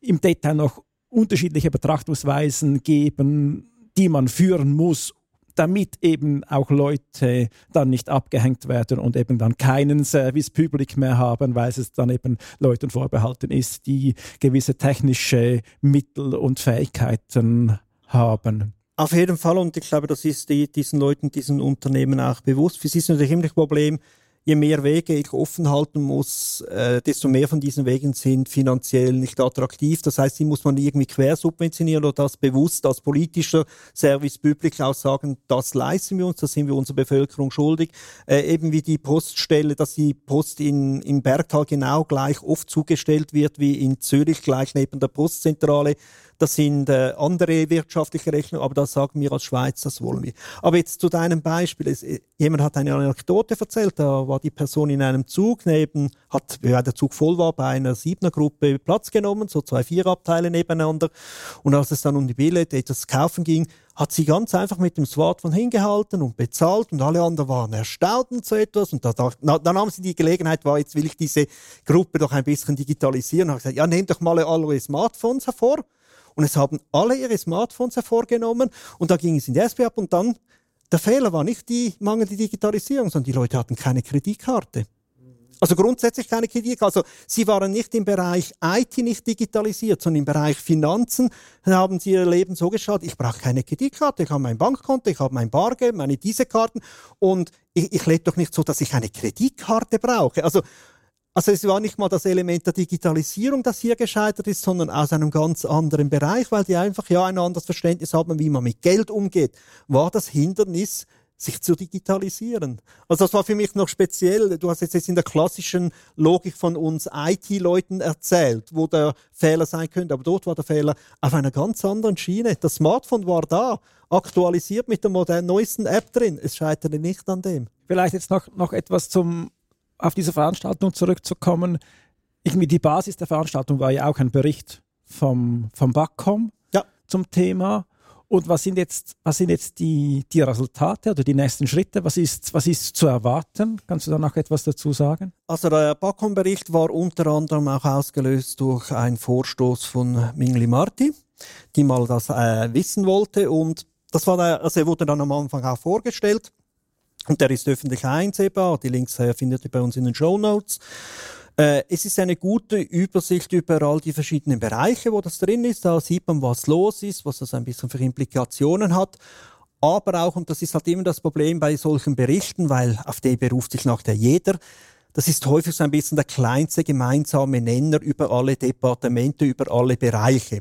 im Detail noch unterschiedliche Betrachtungsweisen geben, die man führen muss, damit eben auch Leute dann nicht abgehängt werden und eben dann keinen Service Public mehr haben, weil es dann eben Leuten vorbehalten ist, die gewisse technische Mittel und Fähigkeiten haben.
Auf jeden Fall und ich glaube, das ist die, diesen Leuten, diesen Unternehmen auch bewusst. Sie ist natürlich immer das Problem, je mehr Wege ich offen halten muss, äh, desto mehr von diesen Wegen sind finanziell nicht attraktiv. Das heißt, die muss man irgendwie quersubventionieren oder das bewusst als politischer Service Public auch sagen, das leisten wir uns, das sind wir unserer Bevölkerung schuldig. Äh, eben wie die Poststelle, dass die Post in, im Bergtal genau gleich oft zugestellt wird wie in Zürich gleich neben der Postzentrale das sind äh, andere wirtschaftliche Rechnungen, aber das sagen wir als Schweiz, das wollen wir. Aber jetzt zu deinem Beispiel. Es, äh, jemand hat eine Anekdote erzählt, da war die Person in einem Zug neben, hat, weil der Zug voll war, bei einer Siebner-Gruppe Platz genommen, so zwei Vierabteile nebeneinander. Und als es dann um die Billette etwas kaufen ging, hat sie ganz einfach mit dem Smartphone hingehalten und bezahlt und alle anderen waren erstaunt und so etwas. Und da, da, dann nahm sie die Gelegenheit wahr, jetzt will ich diese Gruppe doch ein bisschen digitalisieren. Und hat gesagt, ja, nehmt doch mal alle Smartphones hervor. Und es haben alle ihre Smartphones hervorgenommen und da ging es in die SP ab und dann, der Fehler war nicht die mangelnde Digitalisierung, sondern die Leute hatten keine Kreditkarte. Also grundsätzlich keine Kreditkarte. Also sie waren nicht im Bereich IT nicht digitalisiert, sondern im Bereich Finanzen haben sie ihr Leben so geschaut, ich brauche keine Kreditkarte, ich habe mein Bankkonto, ich habe mein Bargeld, meine diese Karten und ich, ich lebe doch nicht so, dass ich eine Kreditkarte brauche. Also also es war nicht mal das Element der Digitalisierung, das hier gescheitert ist, sondern aus einem ganz anderen Bereich, weil die einfach ja ein anderes Verständnis haben, wie man mit Geld umgeht. War das Hindernis, sich zu digitalisieren. Also das war für mich noch speziell. Du hast jetzt in der klassischen Logik von uns IT-Leuten erzählt, wo der Fehler sein könnte, aber dort war der Fehler auf einer ganz anderen Schiene. Das Smartphone war da, aktualisiert mit der modernen, neuesten App drin. Es scheiterte nicht an dem.
Vielleicht jetzt noch, noch etwas zum auf diese Veranstaltung zurückzukommen, irgendwie die Basis der Veranstaltung war ja auch ein Bericht vom, vom BACOM ja. zum Thema. Und was sind jetzt, was sind jetzt die, die Resultate oder die nächsten Schritte? Was ist, was ist zu erwarten? Kannst du da noch etwas dazu sagen?
Also der BACOM-Bericht war unter anderem auch ausgelöst durch einen Vorstoß von Mingli Marti, die mal das äh, wissen wollte. Und das war also er wurde dann am Anfang auch vorgestellt. Und der ist öffentlich einsehbar. Die Links äh, findet ihr bei uns in den Show Notes. Äh, es ist eine gute Übersicht über all die verschiedenen Bereiche, wo das drin ist. Da sieht man, was los ist, was das ein bisschen für Implikationen hat. Aber auch, und das ist halt immer das Problem bei solchen Berichten, weil auf die beruft sich nachher jeder, das ist häufig so ein bisschen der kleinste gemeinsame Nenner über alle Departemente, über alle Bereiche.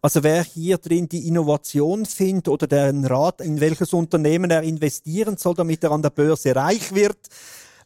Also wer hier drin die Innovation findet oder den Rat, in welches Unternehmen er investieren soll, damit er an der Börse reich wird,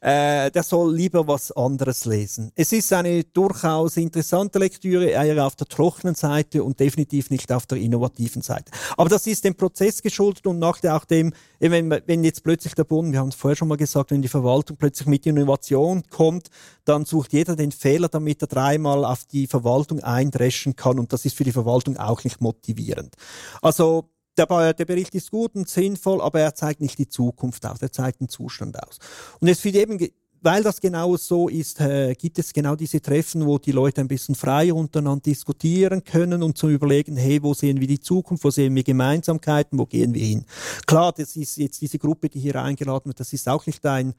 äh, der soll lieber was anderes lesen. Es ist eine durchaus interessante Lektüre, eher auf der trockenen Seite und definitiv nicht auf der innovativen Seite. Aber das ist dem Prozess geschuldet und nach auch dem, wenn, wenn jetzt plötzlich der Bund, wir haben es vorher schon mal gesagt, wenn die Verwaltung plötzlich mit Innovation kommt, dann sucht jeder den Fehler, damit er dreimal auf die Verwaltung eindreschen kann und das ist für die Verwaltung auch nicht motivierend. Also der, der Bericht ist gut und sinnvoll, aber er zeigt nicht die Zukunft aus, er zeigt den Zustand aus. Und es für eben, weil das genau so ist, äh, gibt es genau diese Treffen, wo die Leute ein bisschen freier untereinander diskutieren können und zu überlegen, hey, wo sehen wir die Zukunft, wo sehen wir Gemeinsamkeiten, wo gehen wir hin. Klar, das ist jetzt diese Gruppe, die hier eingeladen wird, das ist auch nicht ein,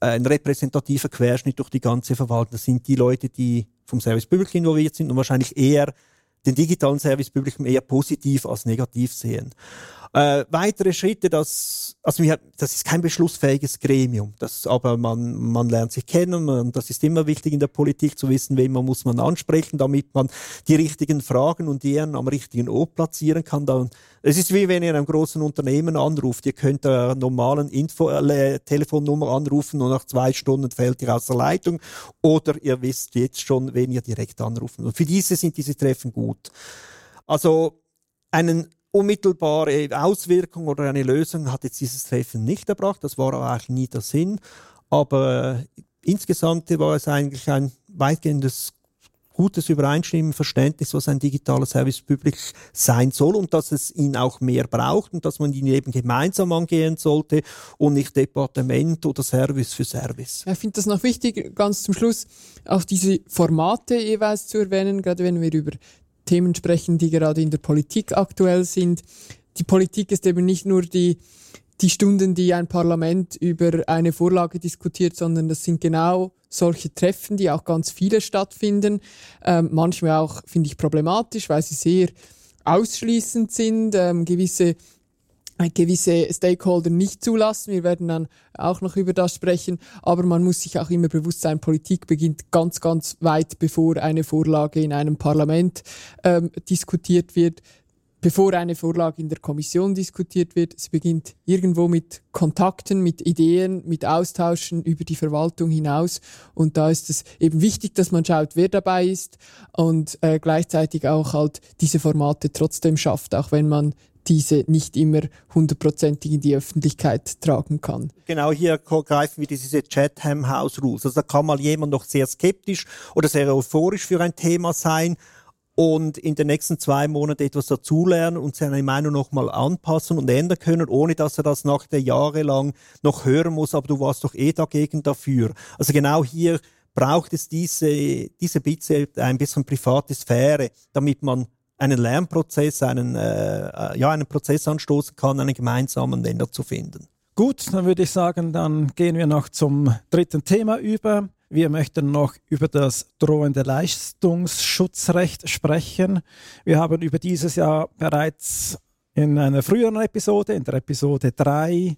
ein repräsentativer Querschnitt durch die ganze Verwaltung. Das sind die Leute, die vom Service Public involviert sind und wahrscheinlich eher den digitalen Service Publikum eher positiv als negativ sehen. Äh, weitere Schritte, das, also wir, das ist kein beschlussfähiges Gremium, das, aber man, man lernt sich kennen und das ist immer wichtig in der Politik zu wissen, wen man muss man ansprechen, damit man die richtigen Fragen und die am richtigen Ort platzieren kann. Dann, es ist wie wenn ihr in einem großen Unternehmen anruft. Ihr könnt einer normalen Info äh, Telefonnummer anrufen und nach zwei Stunden fällt ihr aus der Leitung oder ihr wisst jetzt schon, wen ihr direkt anrufen. Und für diese sind diese Treffen gut. Also einen unmittelbare Auswirkung oder eine Lösung hat jetzt dieses Treffen nicht erbracht. Das war eigentlich nie der Sinn. Aber äh, insgesamt war es eigentlich ein weitgehendes gutes Übereinstimmen, Verständnis, was ein digitaler Service Public sein soll und dass es ihn auch mehr braucht und dass man ihn eben gemeinsam angehen sollte und nicht Departement oder Service für Service.
Ich finde das noch wichtig, ganz zum Schluss auch diese Formate jeweils zu erwähnen, gerade wenn wir über Themen sprechen, die gerade in der Politik aktuell sind. Die Politik ist eben nicht nur die, die Stunden, die ein Parlament über eine Vorlage diskutiert, sondern das sind genau solche Treffen, die auch ganz viele stattfinden. Ähm, manchmal auch, finde ich, problematisch, weil sie sehr ausschließend sind, ähm, gewisse gewisse Stakeholder nicht zulassen. Wir werden dann auch noch über das sprechen. Aber man muss sich auch immer bewusst sein, Politik beginnt ganz, ganz weit, bevor eine Vorlage in einem Parlament ähm, diskutiert wird, bevor eine Vorlage in der Kommission diskutiert wird. Es beginnt irgendwo mit Kontakten, mit Ideen, mit Austauschen über die Verwaltung hinaus. Und da ist es eben wichtig, dass man schaut, wer dabei ist und äh, gleichzeitig auch halt diese Formate trotzdem schafft, auch wenn man diese nicht immer hundertprozentig in die Öffentlichkeit tragen kann.
Genau hier greifen wir diese Chatham House Rules. Also da kann mal jemand noch sehr skeptisch oder sehr euphorisch für ein Thema sein und in den nächsten zwei Monaten etwas dazulernen und seine Meinung nochmal anpassen und ändern können, ohne dass er das nach der Jahre lang noch hören muss, aber du warst doch eh dagegen dafür. Also genau hier braucht es diese, diese Bitte ein bisschen private Sphäre, damit man einen Lernprozess, einen, äh, äh, ja, einen Prozess anstoßen kann, einen gemeinsamen Nenner zu finden.
Gut, dann würde ich sagen, dann gehen wir noch zum dritten Thema über. Wir möchten noch über das drohende Leistungsschutzrecht sprechen. Wir haben über dieses Jahr bereits in einer früheren Episode, in der Episode 3,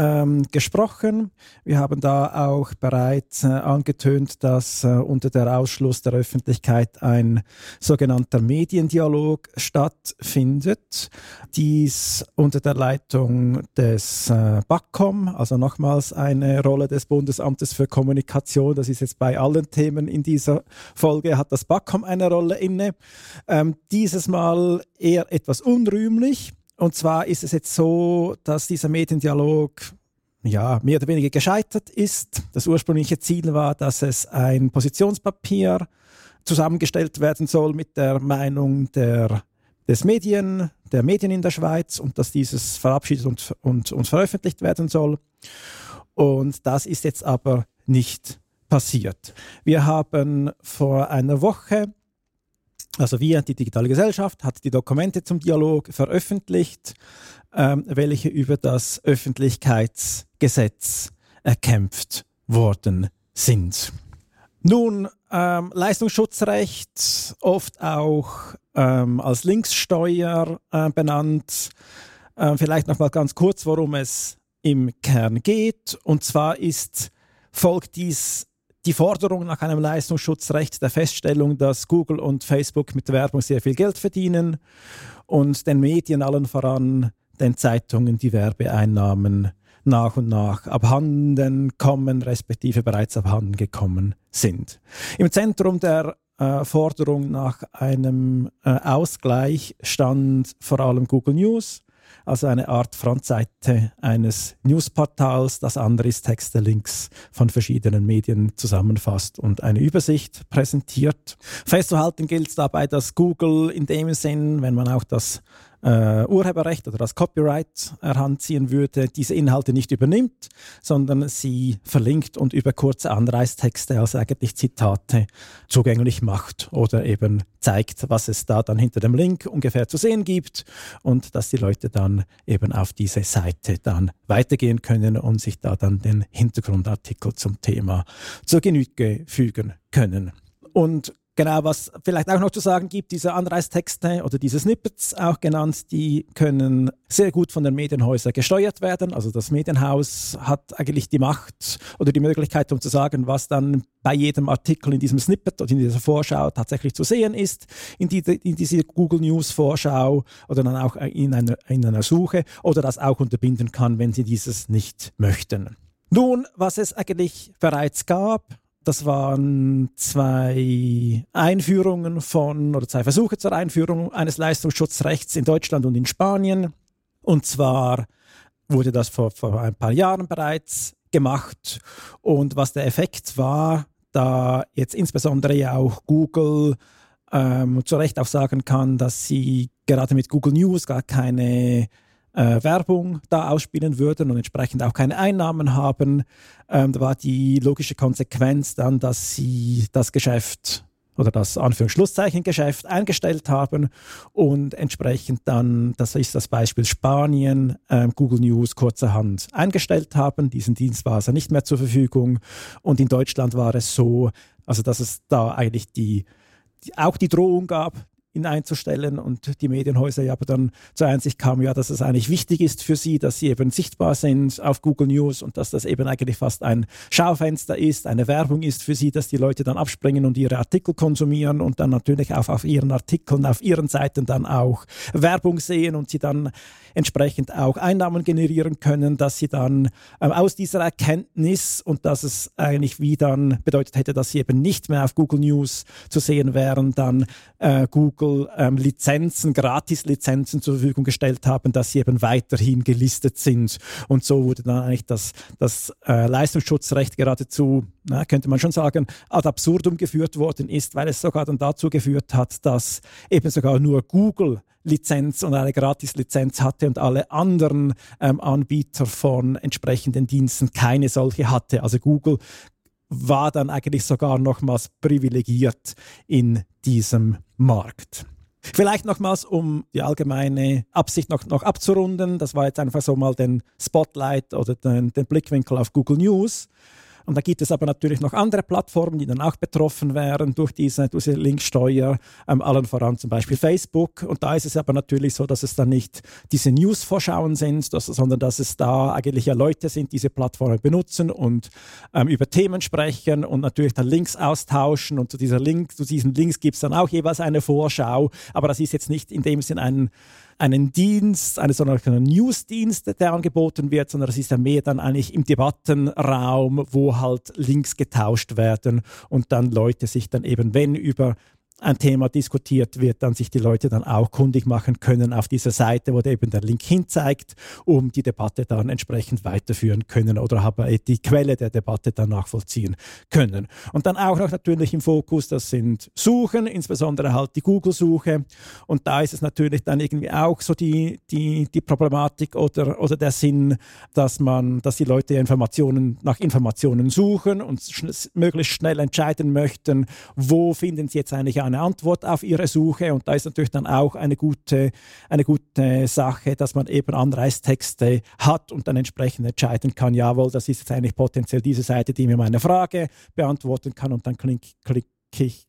ähm, gesprochen. Wir haben da auch bereits äh, angetönt, dass äh, unter der Ausschluss der Öffentlichkeit ein sogenannter Mediendialog stattfindet. Dies unter der Leitung des äh, BACOM, also nochmals eine Rolle des Bundesamtes für Kommunikation. Das ist jetzt bei allen Themen in dieser Folge, hat das BACOM eine Rolle inne. Ähm, dieses Mal eher etwas unrühmlich. Und zwar ist es jetzt so, dass dieser Mediendialog ja, mehr oder weniger gescheitert ist. Das ursprüngliche Ziel war, dass es ein Positionspapier zusammengestellt werden soll mit der Meinung der, des Medien, der Medien in der Schweiz und dass dieses verabschiedet und, und, und veröffentlicht werden soll. Und das ist jetzt aber nicht passiert. Wir haben vor einer Woche also wir, die digitale Gesellschaft, hat die Dokumente zum Dialog veröffentlicht, ähm, welche über das Öffentlichkeitsgesetz erkämpft worden sind. Nun, ähm, Leistungsschutzrecht, oft auch ähm, als Linkssteuer äh, benannt. Äh, vielleicht noch mal ganz kurz, worum es im Kern geht. Und zwar ist folgt dies die Forderung nach einem Leistungsschutzrecht der Feststellung, dass Google und Facebook mit Werbung sehr viel Geld verdienen und den Medien allen voran, den Zeitungen, die Werbeeinnahmen nach und nach abhanden kommen, respektive bereits abhanden gekommen sind. Im Zentrum der äh, Forderung nach einem äh, Ausgleich stand vor allem Google News, also eine Art Frontseite eines Newsportals. Das andere ist Texte, Links von verschiedenen Medien zusammenfasst und eine Übersicht präsentiert. Festzuhalten gilt dabei, dass Google in dem Sinn, wenn man auch das äh, Urheberrecht oder das Copyright heranziehen würde, diese Inhalte nicht übernimmt, sondern sie verlinkt und über kurze Anreißtexte, also eigentlich Zitate, zugänglich macht oder eben zeigt, was es da dann hinter dem Link ungefähr zu sehen gibt und dass die Leute dann eben auf diese Seite dann weitergehen können und sich da dann den Hintergrundartikel zum Thema zur Genüge fügen können. Und Genau, was vielleicht auch noch zu sagen gibt, diese Anreistexte oder diese Snippets auch genannt, die können sehr gut von den Medienhäusern gesteuert werden. Also das Medienhaus hat eigentlich die Macht oder die Möglichkeit, um zu sagen, was dann bei jedem Artikel in diesem Snippet oder in dieser Vorschau tatsächlich zu sehen ist, in, die, in diese Google News Vorschau oder dann auch in einer, in einer Suche oder das auch unterbinden kann, wenn sie dieses nicht möchten. Nun, was es eigentlich bereits gab, das waren zwei Einführungen von oder zwei Versuche zur Einführung eines Leistungsschutzrechts in Deutschland und in Spanien. Und zwar wurde das vor, vor ein paar Jahren bereits gemacht. Und was der Effekt war, da jetzt insbesondere ja auch Google ähm, zu Recht auch sagen kann, dass sie gerade mit Google News gar keine äh, Werbung da ausspielen würden und entsprechend auch keine Einnahmen haben, ähm, da war die logische Konsequenz dann, dass sie das Geschäft oder das Anführungsschlusszeichen Geschäft eingestellt haben und entsprechend dann, das ist das Beispiel Spanien, äh, Google News kurzerhand eingestellt haben. Diesen Dienst war also nicht mehr zur Verfügung. Und in Deutschland war es so, also dass es da eigentlich die, die auch die Drohung gab, ihn einzustellen und die Medienhäuser ja aber dann zur Einsicht kamen, ja, dass es eigentlich wichtig ist für sie, dass sie eben sichtbar sind auf Google News und dass das eben eigentlich fast ein Schaufenster ist, eine Werbung ist für sie, dass die Leute dann abspringen und ihre Artikel konsumieren und dann natürlich auch auf ihren Artikeln, auf ihren Seiten dann auch Werbung sehen und sie dann entsprechend auch Einnahmen generieren können, dass sie dann ähm, aus dieser Erkenntnis und dass es eigentlich wie dann bedeutet hätte, dass sie eben nicht mehr auf Google News zu sehen wären, dann äh, Google ähm, Lizenzen, Gratis-Lizenzen zur Verfügung gestellt haben, dass sie eben weiterhin gelistet sind. Und so wurde dann eigentlich das, das äh, Leistungsschutzrecht geradezu, na, könnte man schon sagen, ad absurdum geführt worden ist, weil es sogar dann dazu geführt hat, dass eben sogar nur Google Lizenz und eine Gratis-Lizenz hatte und alle anderen ähm, Anbieter von entsprechenden Diensten keine solche hatte. Also Google war dann eigentlich sogar nochmals privilegiert in diesem Markt. Vielleicht nochmals, um die allgemeine Absicht noch, noch abzurunden. Das war jetzt einfach so mal den Spotlight oder den, den Blickwinkel auf Google News. Und da gibt es aber natürlich noch andere Plattformen, die dann auch betroffen wären durch diese, diese Linksteuer, ähm, allen voran zum Beispiel Facebook. Und da ist es aber natürlich so, dass es dann nicht diese News-Vorschauen sind, dass, sondern dass es da eigentlich ja Leute sind, die diese Plattformen benutzen und ähm, über Themen sprechen und natürlich dann Links austauschen. Und zu, dieser Link, zu diesen Links gibt es dann auch jeweils eine Vorschau. Aber das ist jetzt nicht in dem Sinn ein einen Dienst, einen sogenannten Newsdienst, der angeboten wird, sondern es ist ja mehr dann eigentlich im Debattenraum, wo halt Links getauscht werden und dann Leute sich dann eben, wenn über ein Thema diskutiert wird, dann sich die Leute dann auch kundig machen können auf dieser Seite, wo eben der Link hinzeigt, um die Debatte dann entsprechend weiterführen können oder die Quelle der Debatte dann nachvollziehen können. Und dann auch noch natürlich im Fokus, das sind Suchen, insbesondere halt die Google-Suche. Und da ist es natürlich dann irgendwie auch so die, die, die Problematik oder, oder der Sinn, dass man, dass die Leute Informationen nach Informationen suchen und schn möglichst schnell entscheiden möchten, wo finden sie jetzt eigentlich eine Antwort auf ihre Suche. Und da ist natürlich dann auch eine gute, eine gute Sache, dass man eben Anreistexte hat und dann entsprechend entscheiden kann, jawohl, das ist jetzt eigentlich potenziell diese Seite, die mir meine Frage beantworten kann und dann klicke klick ich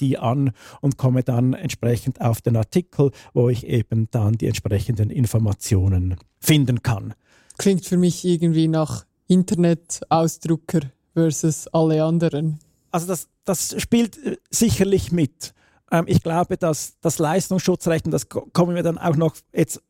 die an und komme dann entsprechend auf den Artikel, wo ich eben dann die entsprechenden Informationen finden kann.
Klingt für mich irgendwie nach Internetausdrucker versus alle anderen.
Also das, das spielt äh, sicherlich mit. Ähm, ich glaube, dass das Leistungsschutzrecht, und das kommen wir dann auch noch jetzt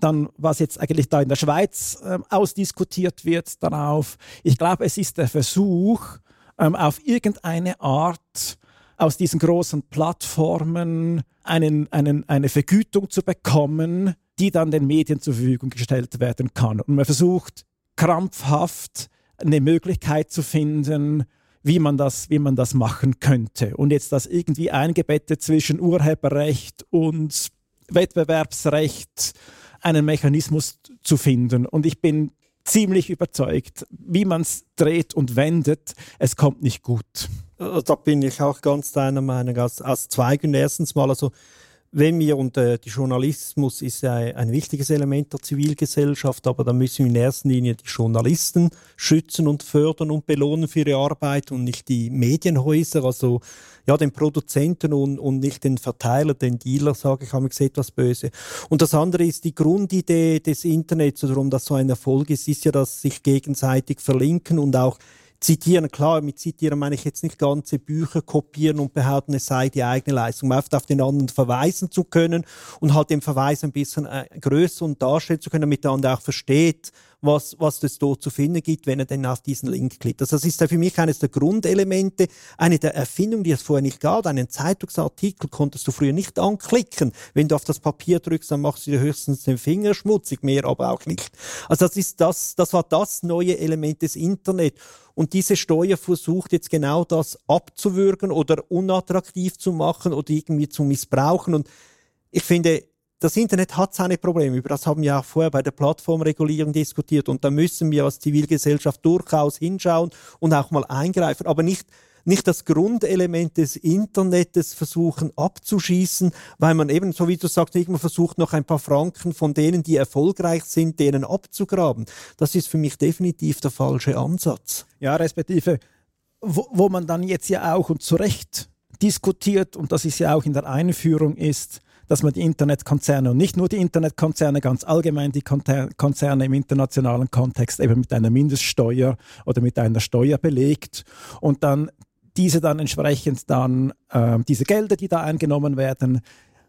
dann, was jetzt eigentlich da in der Schweiz ähm, ausdiskutiert wird, darauf. Ich glaube, es ist der Versuch, ähm, auf irgendeine Art aus diesen großen Plattformen einen, einen, eine Vergütung zu bekommen, die dann den Medien zur Verfügung gestellt werden kann. Und man versucht krampfhaft eine Möglichkeit zu finden, wie man das, wie man das machen könnte. Und jetzt das irgendwie eingebettet zwischen Urheberrecht und Wettbewerbsrecht einen Mechanismus zu finden. Und ich bin ziemlich überzeugt, wie man es dreht und wendet, es kommt nicht gut.
Da bin ich auch ganz deiner Meinung aus, aus zwei Gründen. Erstens mal, also wenn wir, und äh, der Journalismus ist ein, ein wichtiges Element der Zivilgesellschaft, aber da müssen wir in erster Linie die Journalisten schützen und fördern und belohnen für ihre Arbeit und nicht die Medienhäuser, also ja, den Produzenten und, und nicht den Verteiler, den Dealer, sage ich, habe ich etwas böse. Und das andere ist die Grundidee des Internets, warum das so ein Erfolg ist, ist ja, dass sich gegenseitig verlinken und auch zitieren. Klar, mit zitieren meine ich jetzt nicht ganze Bücher kopieren und behaupten, es sei die eigene Leistung. Man auf den anderen verweisen zu können und halt den Verweis ein bisschen äh, größer und darstellen zu können, damit der andere auch versteht, was, was es dort zu finden gibt, wenn er dann auf diesen Link klickt. Also das ist für mich eines der Grundelemente, eine der Erfindungen, die es vorher nicht gab. Einen Zeitungsartikel konntest du früher nicht anklicken. Wenn du auf das Papier drückst, dann machst du dir höchstens den Finger schmutzig, mehr aber auch nicht. Also das ist das, das war das neue Element des Internet. Und diese Steuer versucht jetzt genau das abzuwürgen oder unattraktiv zu machen oder irgendwie zu missbrauchen. Und ich finde, das Internet hat seine Probleme. Über das haben wir auch vorher bei der Plattformregulierung diskutiert. Und da müssen wir als Zivilgesellschaft durchaus hinschauen und auch mal eingreifen. Aber nicht, nicht das Grundelement des Internets versuchen abzuschießen, weil man eben, so wie du sagst, irgendwo versucht, noch ein paar Franken von denen, die erfolgreich sind, denen abzugraben. Das ist für mich definitiv der falsche Ansatz.
Ja, respektive, wo, wo man dann jetzt ja auch und zu Recht diskutiert, und das ist ja auch in der Einführung ist, dass man die Internetkonzerne und nicht nur die Internetkonzerne, ganz allgemein die Konzerne im internationalen Kontext eben mit einer Mindeststeuer oder mit einer Steuer belegt und dann diese dann entsprechend dann äh, diese Gelder, die da eingenommen werden,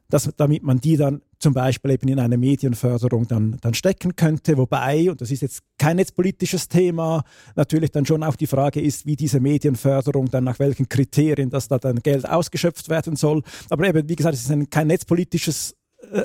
dass, damit man die dann zum Beispiel eben in eine Medienförderung dann, dann stecken könnte. Wobei, und das ist jetzt kein netzpolitisches Thema, natürlich dann schon auch die Frage ist, wie diese Medienförderung dann nach welchen Kriterien, dass da dann Geld ausgeschöpft werden soll. Aber eben, wie gesagt, es ist ein, kein netzpolitisches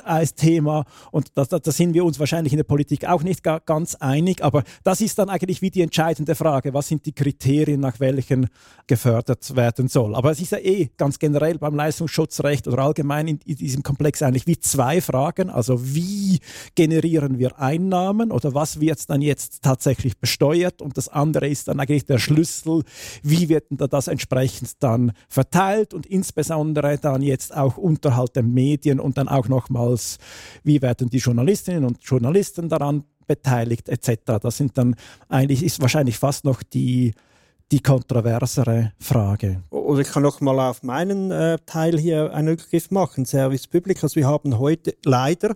als Thema. Und da, da, da, sind wir uns wahrscheinlich in der Politik auch nicht ga, ganz einig, aber das ist dann eigentlich wie die entscheidende Frage, was sind die Kriterien, nach welchen gefördert werden soll. Aber es ist ja eh ganz generell beim Leistungsschutzrecht oder allgemein in, in diesem Komplex eigentlich wie zwei Fragen, also wie generieren wir Einnahmen oder was wird dann jetzt tatsächlich besteuert? Und das andere ist dann eigentlich der Schlüssel, wie wird denn das entsprechend dann verteilt? Und insbesondere dann jetzt auch unterhalb der Medien und dann auch noch nochmals, wie werden die Journalistinnen und Journalisten daran beteiligt etc. Das sind dann eigentlich, ist wahrscheinlich fast noch die, die kontroversere Frage.
Oder ich kann noch mal auf meinen äh, Teil hier einen Rückgriff machen. Service Public. Also wir haben heute leider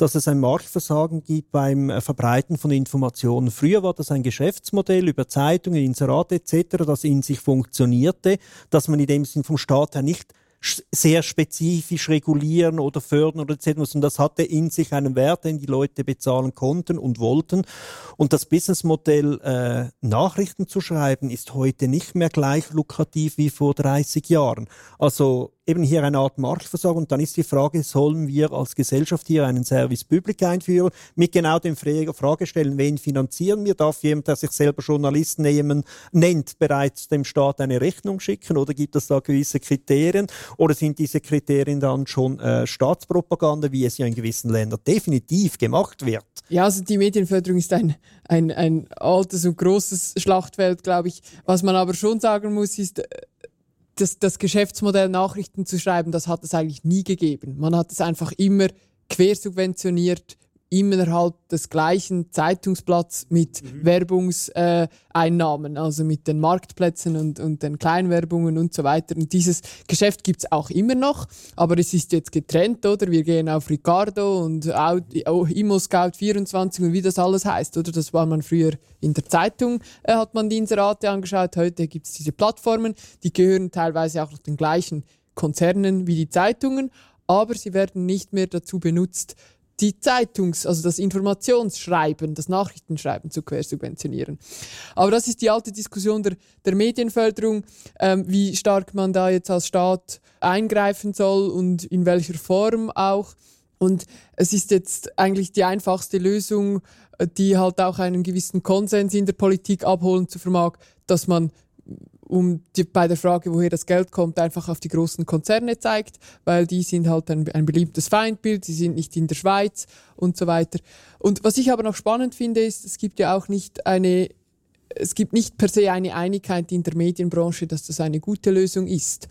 dass es ein Marktversagen gibt beim äh, Verbreiten von Informationen. Früher war das ein Geschäftsmodell über Zeitungen, Inserate etc., das in sich funktionierte, dass man in dem Sinn vom Staat her nicht sehr spezifisch regulieren oder fördern oder etc. Und das hatte in sich einen Wert, den die Leute bezahlen konnten und wollten. Und das Businessmodell äh, Nachrichten zu schreiben ist heute nicht mehr gleich lukrativ wie vor 30 Jahren. Also eben hier eine Art Marktversorgung. Und dann ist die Frage, sollen wir als Gesellschaft hier einen Service Public einführen, mit genau den Frage stellen, wen finanzieren wir? Darf jemand, der sich selber Journalist nehmen, nennt, bereits dem Staat eine Rechnung schicken oder gibt es da gewisse Kriterien? Oder sind diese Kriterien dann schon äh, Staatspropaganda, wie es ja in gewissen Ländern definitiv gemacht wird?
Ja, also die Medienförderung ist ein, ein, ein altes und großes Schlachtfeld, glaube ich. Was man aber schon sagen muss, ist, äh, das, das Geschäftsmodell Nachrichten zu schreiben, das hat es eigentlich nie gegeben. Man hat es einfach immer quersubventioniert, innerhalb des gleichen Zeitungsblatts mit mhm. Werbungseinnahmen, äh, also mit den Marktplätzen und, und den Kleinwerbungen und so weiter. Und dieses Geschäft gibt's auch immer noch, aber es ist jetzt getrennt, oder? Wir gehen auf Ricardo und oh, Immo Scout 24 und wie das alles heißt, oder? Das war man früher in der Zeitung, äh, hat man die Inserate angeschaut. Heute gibt's diese Plattformen, die gehören teilweise auch noch den gleichen Konzernen wie die Zeitungen, aber sie werden nicht mehr dazu benutzt, die Zeitungs-, also das Informationsschreiben, das Nachrichtenschreiben zu quersubventionieren. Aber das ist die alte Diskussion der, der Medienförderung, ähm, wie stark man da jetzt als Staat eingreifen soll und in welcher Form auch. Und es ist jetzt eigentlich die einfachste Lösung, äh, die halt auch einen gewissen Konsens in der Politik abholen zu vermag, dass man um die, bei der Frage, woher das Geld kommt, einfach auf die großen Konzerne zeigt, weil die sind halt ein, ein beliebtes Feindbild, sie sind nicht in der Schweiz und so weiter. Und was ich aber noch spannend finde, ist, es gibt ja auch nicht eine es gibt nicht per se eine Einigkeit in der Medienbranche, dass das eine gute Lösung ist.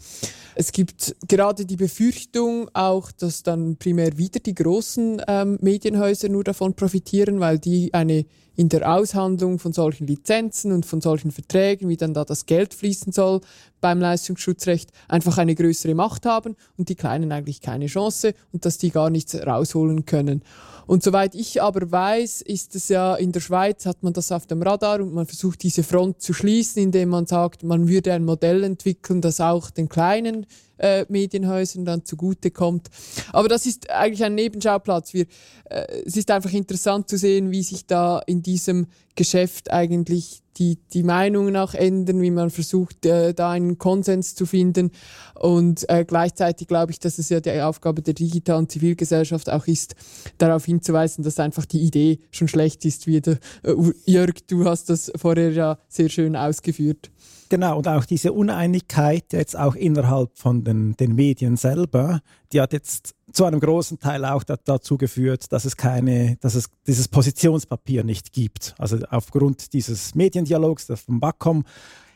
Es gibt gerade die Befürchtung auch, dass dann primär wieder die großen ähm, Medienhäuser nur davon profitieren, weil die eine in der Aushandlung von solchen Lizenzen und von solchen Verträgen, wie dann da das Geld fließen soll beim Leistungsschutzrecht, einfach eine größere Macht haben und die Kleinen eigentlich keine Chance und dass die gar nichts rausholen können. Und soweit ich aber weiß, ist es ja in der Schweiz, hat man das auf dem Radar und man versucht diese Front zu schließen, indem man sagt, man würde ein Modell entwickeln, das auch den kleinen äh, Medienhäusern dann zugutekommt. Aber das ist eigentlich ein Nebenschauplatz. Wir, äh, es ist einfach interessant zu sehen, wie sich da in diesem Geschäft eigentlich die, die Meinungen auch ändern, wie man versucht, äh, da einen Konsens zu finden. Und äh, gleichzeitig glaube ich, dass es ja die Aufgabe der digitalen Zivilgesellschaft auch ist, darauf hinzuweisen, dass einfach die Idee schon schlecht ist. Wie der, äh, Jörg, du hast das vorher ja sehr schön ausgeführt.
Genau, und auch diese Uneinigkeit jetzt auch innerhalb von den, den Medien selber, die hat jetzt zu einem großen Teil auch da, dazu geführt, dass es keine, dass es dieses Positionspapier nicht gibt. Also aufgrund dieses Mediendialogs, das vom BAKOM,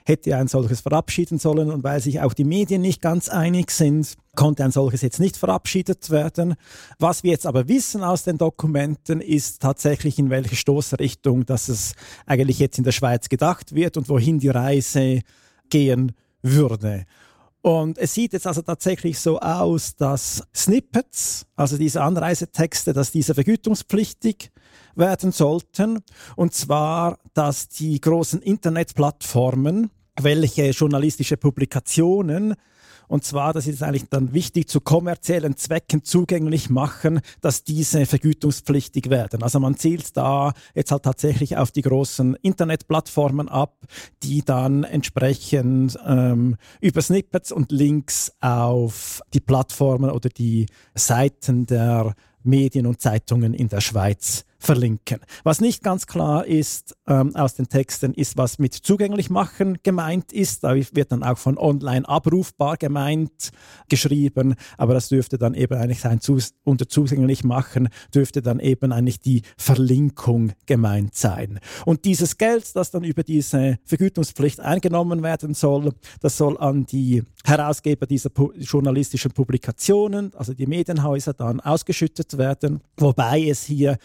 hätte ein solches verabschieden sollen und weil sich auch die Medien nicht ganz einig sind, konnte ein solches jetzt nicht verabschiedet werden. Was wir jetzt aber wissen aus den Dokumenten ist tatsächlich in welche Stoßrichtung, dass es eigentlich jetzt in der Schweiz gedacht wird und wohin die Reise gehen würde. Und es sieht jetzt also tatsächlich so aus, dass Snippets, also diese Anreisetexte, dass diese vergütungspflichtig werden sollten. Und zwar, dass die großen Internetplattformen, welche journalistische Publikationen und zwar, das ist eigentlich dann wichtig, zu kommerziellen Zwecken zugänglich machen, dass diese vergütungspflichtig werden. Also man zielt da jetzt halt tatsächlich auf die großen Internetplattformen ab, die dann entsprechend ähm, über Snippets und Links auf die Plattformen oder die Seiten der Medien und Zeitungen in der Schweiz verlinken. Was nicht ganz klar ist ähm, aus den Texten, ist, was mit zugänglich machen gemeint ist. Da wird dann auch von online abrufbar gemeint geschrieben, aber das dürfte dann eben eigentlich sein, unter zugänglich machen, dürfte dann eben eigentlich die Verlinkung gemeint sein. Und dieses Geld, das dann über diese Vergütungspflicht eingenommen werden soll, das soll an die Herausgeber dieser pu journalistischen Publikationen, also die Medienhäuser, dann ausgeschüttet werden, wobei es hier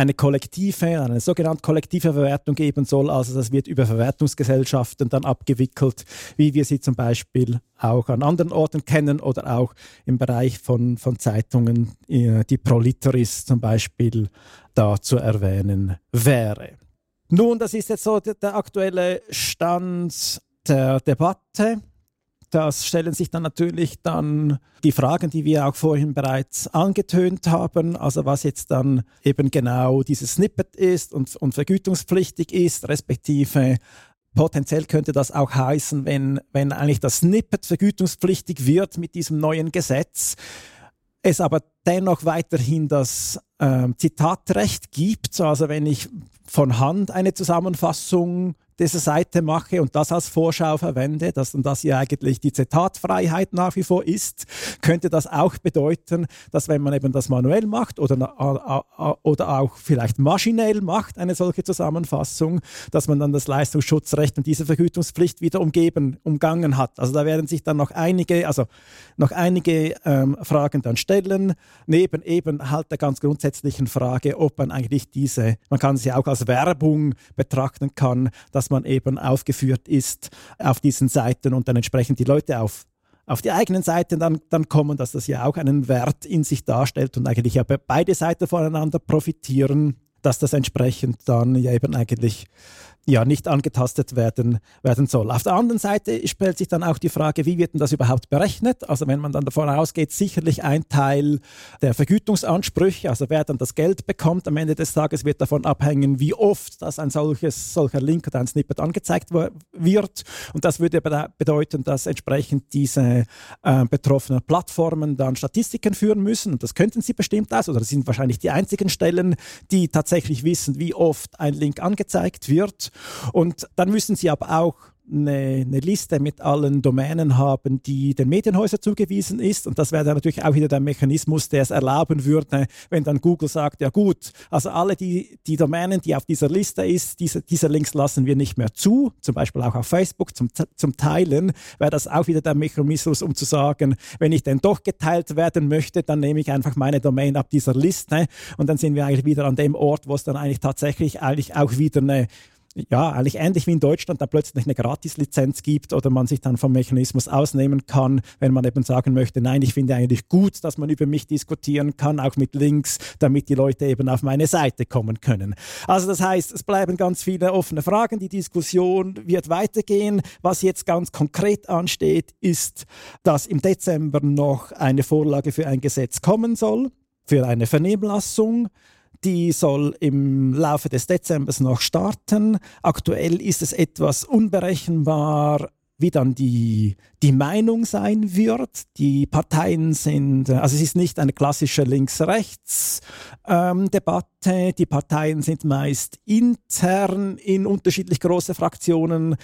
eine kollektive, eine sogenannte kollektive Verwertung geben soll. Also das wird über Verwertungsgesellschaften dann abgewickelt, wie wir sie zum Beispiel auch an anderen Orten kennen oder auch im Bereich von, von Zeitungen, äh, die Proliteris zum Beispiel da zu erwähnen wäre. Nun, das ist jetzt so der, der aktuelle Stand der Debatte das stellen sich dann natürlich dann die Fragen, die wir auch vorhin bereits angetönt haben, also was jetzt dann eben genau dieses Snippet ist und, und vergütungspflichtig ist, respektive Potenziell könnte das auch heißen, wenn, wenn eigentlich das Snippet vergütungspflichtig wird mit diesem neuen Gesetz, es aber dennoch weiterhin das äh, Zitatrecht gibt. Also wenn ich von Hand eine Zusammenfassung dieser Seite mache und das als Vorschau verwende, dass dann das ja eigentlich die Zitatfreiheit nach wie vor ist, könnte das auch bedeuten, dass wenn man eben das manuell macht oder, oder auch vielleicht maschinell macht, eine solche Zusammenfassung, dass man dann das Leistungsschutzrecht und diese Vergütungspflicht wieder umgeben, umgangen hat. Also da werden sich dann noch einige, also noch einige ähm, Fragen dann stellen, neben eben halt der ganz grundsätzlichen Frage, ob man eigentlich diese, man kann sie auch als Werbung betrachten kann, dass man eben aufgeführt ist auf diesen Seiten und dann entsprechend die Leute auf auf die eigenen Seiten dann, dann kommen, dass das ja auch einen Wert in sich darstellt und eigentlich ja beide Seiten voneinander profitieren, dass das entsprechend dann ja eben eigentlich ja nicht angetastet werden, werden soll. Auf der anderen Seite stellt sich dann auch die Frage, wie wird denn das überhaupt berechnet? Also wenn man dann davon ausgeht, sicherlich ein Teil der Vergütungsansprüche, also wer dann das Geld bekommt am Ende des Tages, wird davon abhängen, wie oft das ein solches, solcher Link oder ein Snippet angezeigt wird. Und das würde bedeuten, dass entsprechend diese äh, betroffenen Plattformen dann Statistiken führen müssen. Und das könnten sie bestimmt aus, oder das sind wahrscheinlich die einzigen Stellen, die tatsächlich wissen, wie oft ein Link angezeigt wird. Und dann müssen Sie aber auch eine, eine, Liste mit allen Domänen haben, die den Medienhäusern zugewiesen ist. Und das wäre dann natürlich auch wieder der Mechanismus, der es erlauben würde, wenn dann Google sagt, ja gut, also alle die, die Domänen, die auf dieser Liste ist, diese, diese Links lassen wir nicht mehr zu, zum Beispiel auch auf Facebook zum, zum Teilen, wäre das auch wieder der Mechanismus, um zu sagen, wenn ich denn doch geteilt werden möchte, dann nehme ich einfach meine Domain ab dieser Liste und dann sind wir eigentlich wieder an dem Ort, wo es dann eigentlich tatsächlich eigentlich auch wieder eine ja, eigentlich ähnlich wie in Deutschland, da plötzlich eine Gratislizenz gibt oder man sich dann vom Mechanismus ausnehmen kann, wenn man eben sagen möchte, nein, ich finde eigentlich gut, dass man über mich diskutieren kann, auch mit Links, damit die Leute eben auf meine Seite kommen können. Also das heißt, es bleiben ganz viele offene Fragen, die Diskussion wird weitergehen. Was jetzt ganz konkret ansteht, ist, dass im Dezember noch eine Vorlage für ein Gesetz kommen soll, für eine Vernehmlassung. Die soll im Laufe des Dezembers noch starten. Aktuell ist es etwas unberechenbar, wie dann die, die Meinung sein wird. Die Parteien sind, also es ist nicht eine klassische Links-Rechts-Debatte. Ähm, die Parteien sind meist intern in unterschiedlich große Fraktionen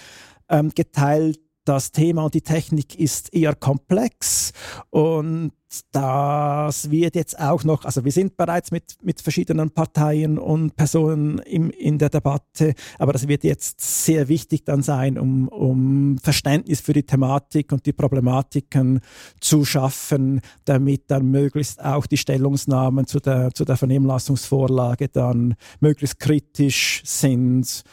ähm, geteilt das Thema und die Technik ist eher komplex und das wird jetzt auch noch, also wir sind bereits mit, mit verschiedenen Parteien und Personen im, in der Debatte, aber das wird jetzt sehr wichtig dann sein, um, um Verständnis für die Thematik und die Problematiken zu schaffen, damit dann möglichst auch die Stellungsnahmen zu der, zu der Vernehmlassungsvorlage dann möglichst kritisch sind,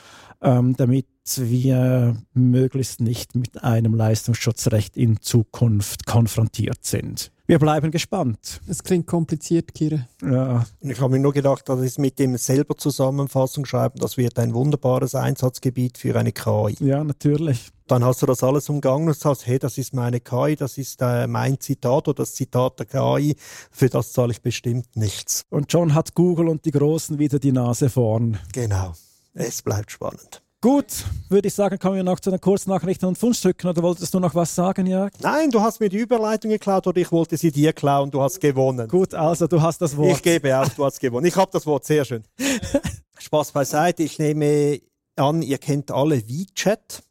ähm, damit wir möglichst nicht mit einem Leistungsschutzrecht in Zukunft konfrontiert sind. Wir bleiben gespannt.
Das klingt kompliziert, Kire.
Ja. Ich habe mir nur gedacht, das ist mit dem selber Zusammenfassung schreiben, das wird ein wunderbares Einsatzgebiet für eine KI.
Ja, natürlich.
Dann hast du das alles umgangen und sagst, hey, das ist meine KI, das ist äh, mein Zitat oder das Zitat der KI, für das zahle ich bestimmt nichts.
Und schon hat Google und die Großen wieder die Nase vorn.
Genau. Es bleibt spannend.
Gut, würde ich sagen, kommen wir noch zu den Kurznachrichten und Fundstücken. Oder wolltest du noch was sagen, Jörg?
Nein, du hast mir die Überleitung geklaut oder ich wollte sie dir klauen. Du hast gewonnen.
Gut, also du hast das Wort.
Ich gebe auf, du hast gewonnen. Ich habe das Wort, sehr schön. Spaß beiseite. Ich nehme an, ihr kennt alle WeChat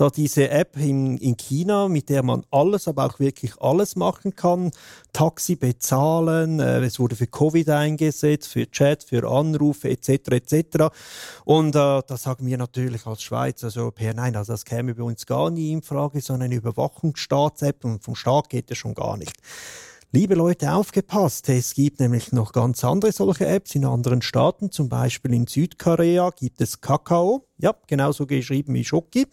da diese App in, in China, mit der man alles, aber auch wirklich alles machen kann. Taxi bezahlen, äh, es wurde für Covid eingesetzt, für Chat, für Anrufe etc. etc. Und äh, da sagen wir natürlich als Schweiz, als Europäer, nein, also das käme bei uns gar nie in Frage, sondern eine Überwachungsstaats-App und vom Staat geht es schon gar nicht. Liebe Leute, aufgepasst! Es gibt nämlich noch ganz andere solche Apps in anderen Staaten. Zum Beispiel in Südkorea gibt es Kakao. Ja, genauso geschrieben wie Schoki.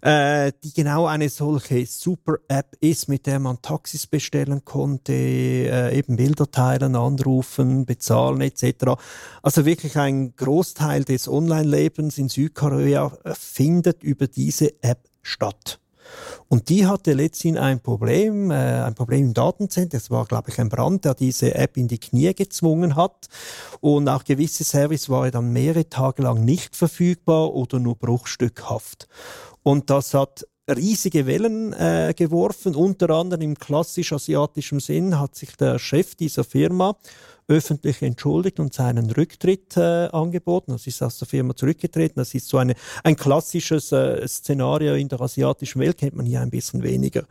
Äh, die genau eine solche Super-App ist, mit der man Taxis bestellen konnte, äh, eben Bilder teilen, anrufen, bezahlen etc. Also wirklich ein Großteil des Online-Lebens in Südkorea äh, findet über diese App statt. Und die hatte letztens ein Problem, äh, ein Problem im Datencenter. Es war, glaube ich, ein Brand, der diese App in die Knie gezwungen hat. Und auch gewisse Service war dann mehrere Tage lang nicht verfügbar oder nur bruchstückhaft. Und das hat riesige Wellen äh, geworfen. Unter anderem im klassisch-asiatischen Sinn hat sich der Chef dieser Firma öffentlich entschuldigt und seinen Rücktritt äh, angeboten. Das ist aus der Firma zurückgetreten. Das ist so eine, ein klassisches äh, Szenario in der asiatischen Welt, kennt man hier ein bisschen weniger.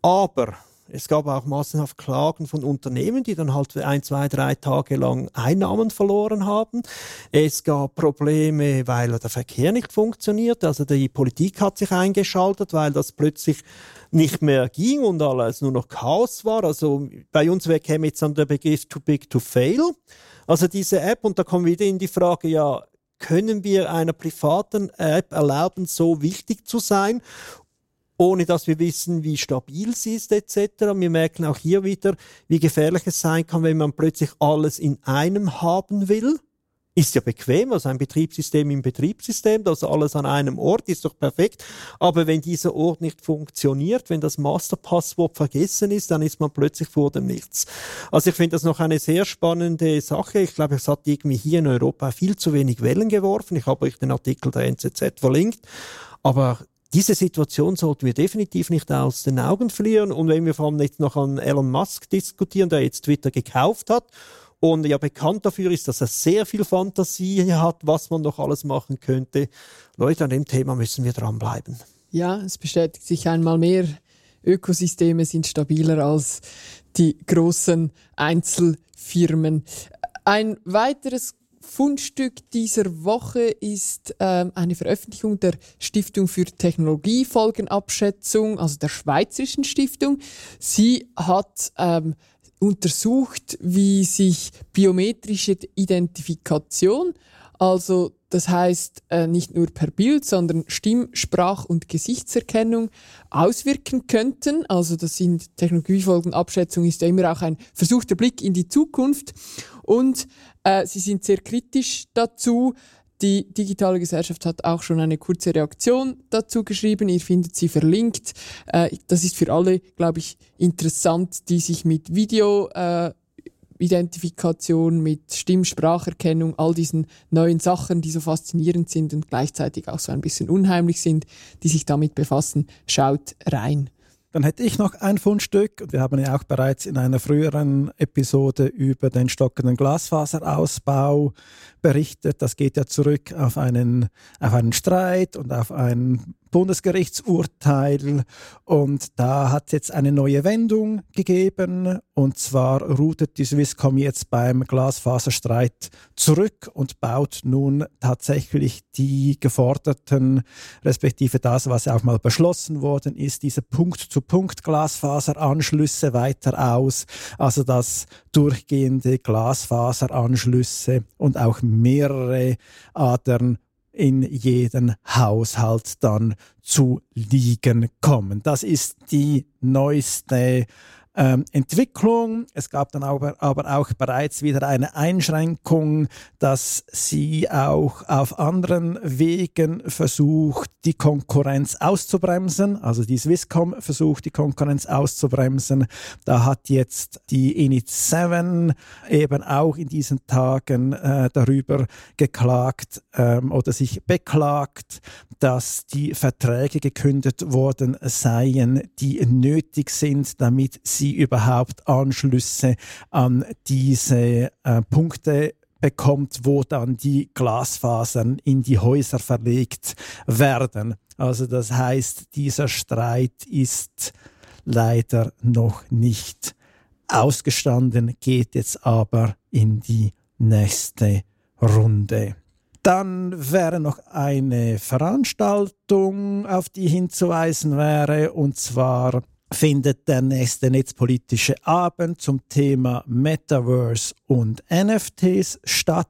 Aber es gab auch massenhaft Klagen von Unternehmen, die dann halt ein, zwei, drei Tage lang Einnahmen verloren haben. Es gab Probleme, weil der Verkehr nicht funktioniert. Also die Politik hat sich eingeschaltet, weil das plötzlich nicht mehr ging und alles nur noch Chaos war. Also bei uns käme jetzt dann der Begriff too big to fail. Also diese App, und da kommen wir wieder in die Frage, ja, können wir einer privaten App erlauben, so wichtig zu sein? Ohne dass wir wissen, wie stabil sie ist etc. Wir merken auch hier wieder, wie gefährlich es sein kann, wenn man plötzlich alles in einem haben will. Ist ja bequem, also ein Betriebssystem im Betriebssystem, also alles an einem Ort ist doch perfekt. Aber wenn dieser Ort nicht funktioniert, wenn das Masterpasswort vergessen ist, dann ist man plötzlich vor dem Nichts. Also ich finde das noch eine sehr spannende Sache. Ich glaube, es hat irgendwie hier in Europa viel zu wenig Wellen geworfen. Ich habe euch den Artikel der NZZ verlinkt. Aber diese Situation sollten wir definitiv nicht aus den Augen verlieren. Und wenn wir vor allem jetzt noch an Elon Musk diskutieren, der jetzt Twitter gekauft hat und ja bekannt dafür ist, dass er sehr viel Fantasie hat, was man noch alles machen könnte. Leute, an dem Thema müssen wir dranbleiben.
Ja, es bestätigt sich einmal mehr, Ökosysteme sind stabiler als die großen Einzelfirmen. Ein weiteres Fundstück dieser Woche ist ähm, eine Veröffentlichung der Stiftung für Technologiefolgenabschätzung, also der Schweizerischen Stiftung. Sie hat ähm, untersucht, wie sich biometrische Identifikation, also das heißt äh, nicht nur per Bild, sondern Stimm-, Sprach- und Gesichtserkennung auswirken könnten. Also das sind Technologiefolgenabschätzung ist ja immer auch ein versuchter Blick in die Zukunft. Und äh, sie sind sehr kritisch dazu. Die digitale Gesellschaft hat auch schon eine kurze Reaktion dazu geschrieben. Ihr findet sie verlinkt. Äh, das ist für alle, glaube ich, interessant, die sich mit Video äh, Identifikation, mit Stimmspracherkennung, all diesen neuen Sachen, die so faszinierend sind und gleichzeitig auch so ein bisschen unheimlich sind, die sich damit befassen, schaut rein.
Dann hätte ich noch ein Fundstück. Wir haben ja auch bereits in einer früheren Episode über den stockenden Glasfaserausbau berichtet. Das geht ja zurück auf einen, auf einen Streit und auf ein Bundesgerichtsurteil. Und da hat es jetzt eine neue Wendung gegeben. Und zwar rudet die Swisscom jetzt beim Glasfaserstreit zurück und baut nun tatsächlich die geforderten, respektive das, was auch mal beschlossen worden ist, diese Punkt-zu-Punkt-Glasfaseranschlüsse weiter aus. Also dass durchgehende Glasfaseranschlüsse und auch mehrere Adern in jeden Haushalt dann zu liegen kommen. Das ist die neueste ähm, Entwicklung. Es gab dann aber, aber auch bereits wieder eine Einschränkung, dass sie auch auf anderen Wegen versucht, die Konkurrenz auszubremsen. Also die Swisscom versucht, die Konkurrenz auszubremsen. Da hat jetzt die Init 7 eben auch in diesen Tagen äh, darüber geklagt ähm, oder sich beklagt, dass die Verträge gekündigt worden seien, die nötig sind, damit sie sie überhaupt Anschlüsse an diese äh, Punkte bekommt, wo dann die Glasfasern in die Häuser verlegt werden. Also das heißt, dieser Streit ist leider noch nicht ausgestanden, geht jetzt aber in die nächste Runde. Dann wäre noch eine Veranstaltung, auf die hinzuweisen wäre, und zwar findet der nächste netzpolitische Abend zum Thema Metaverse und NFTs statt.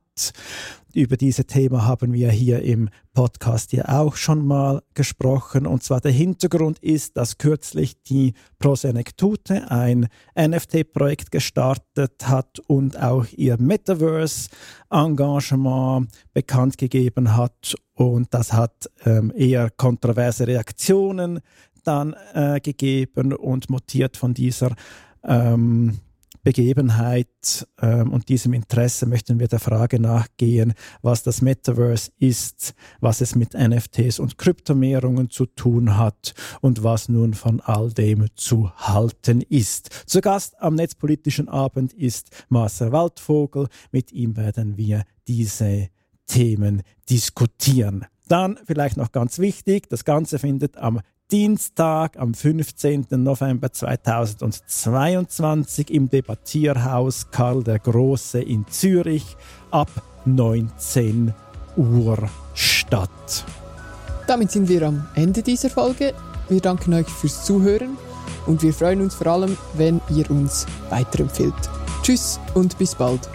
Über dieses Thema haben wir hier im Podcast ja auch schon mal gesprochen. Und zwar der Hintergrund ist, dass kürzlich die Prosenektute ein NFT-Projekt gestartet hat und auch ihr Metaverse-Engagement bekannt gegeben hat. Und das hat ähm, eher kontroverse Reaktionen dann äh, gegeben und mutiert von dieser ähm, Begebenheit ähm, und diesem Interesse möchten wir der Frage nachgehen, was das Metaverse ist, was es mit NFTs und Kryptowährungen zu tun hat und was nun von all dem zu halten ist. Zu Gast am Netzpolitischen Abend ist Marcel Waldvogel. Mit ihm werden wir diese Themen diskutieren. Dann vielleicht noch ganz wichtig, das Ganze findet am Dienstag, am 15. November 2022 im Debattierhaus Karl der Große in Zürich ab 19 Uhr statt.
Damit sind wir am Ende dieser Folge. Wir danken euch fürs Zuhören und wir freuen uns vor allem, wenn ihr uns weiterempfehlt. Tschüss und bis bald.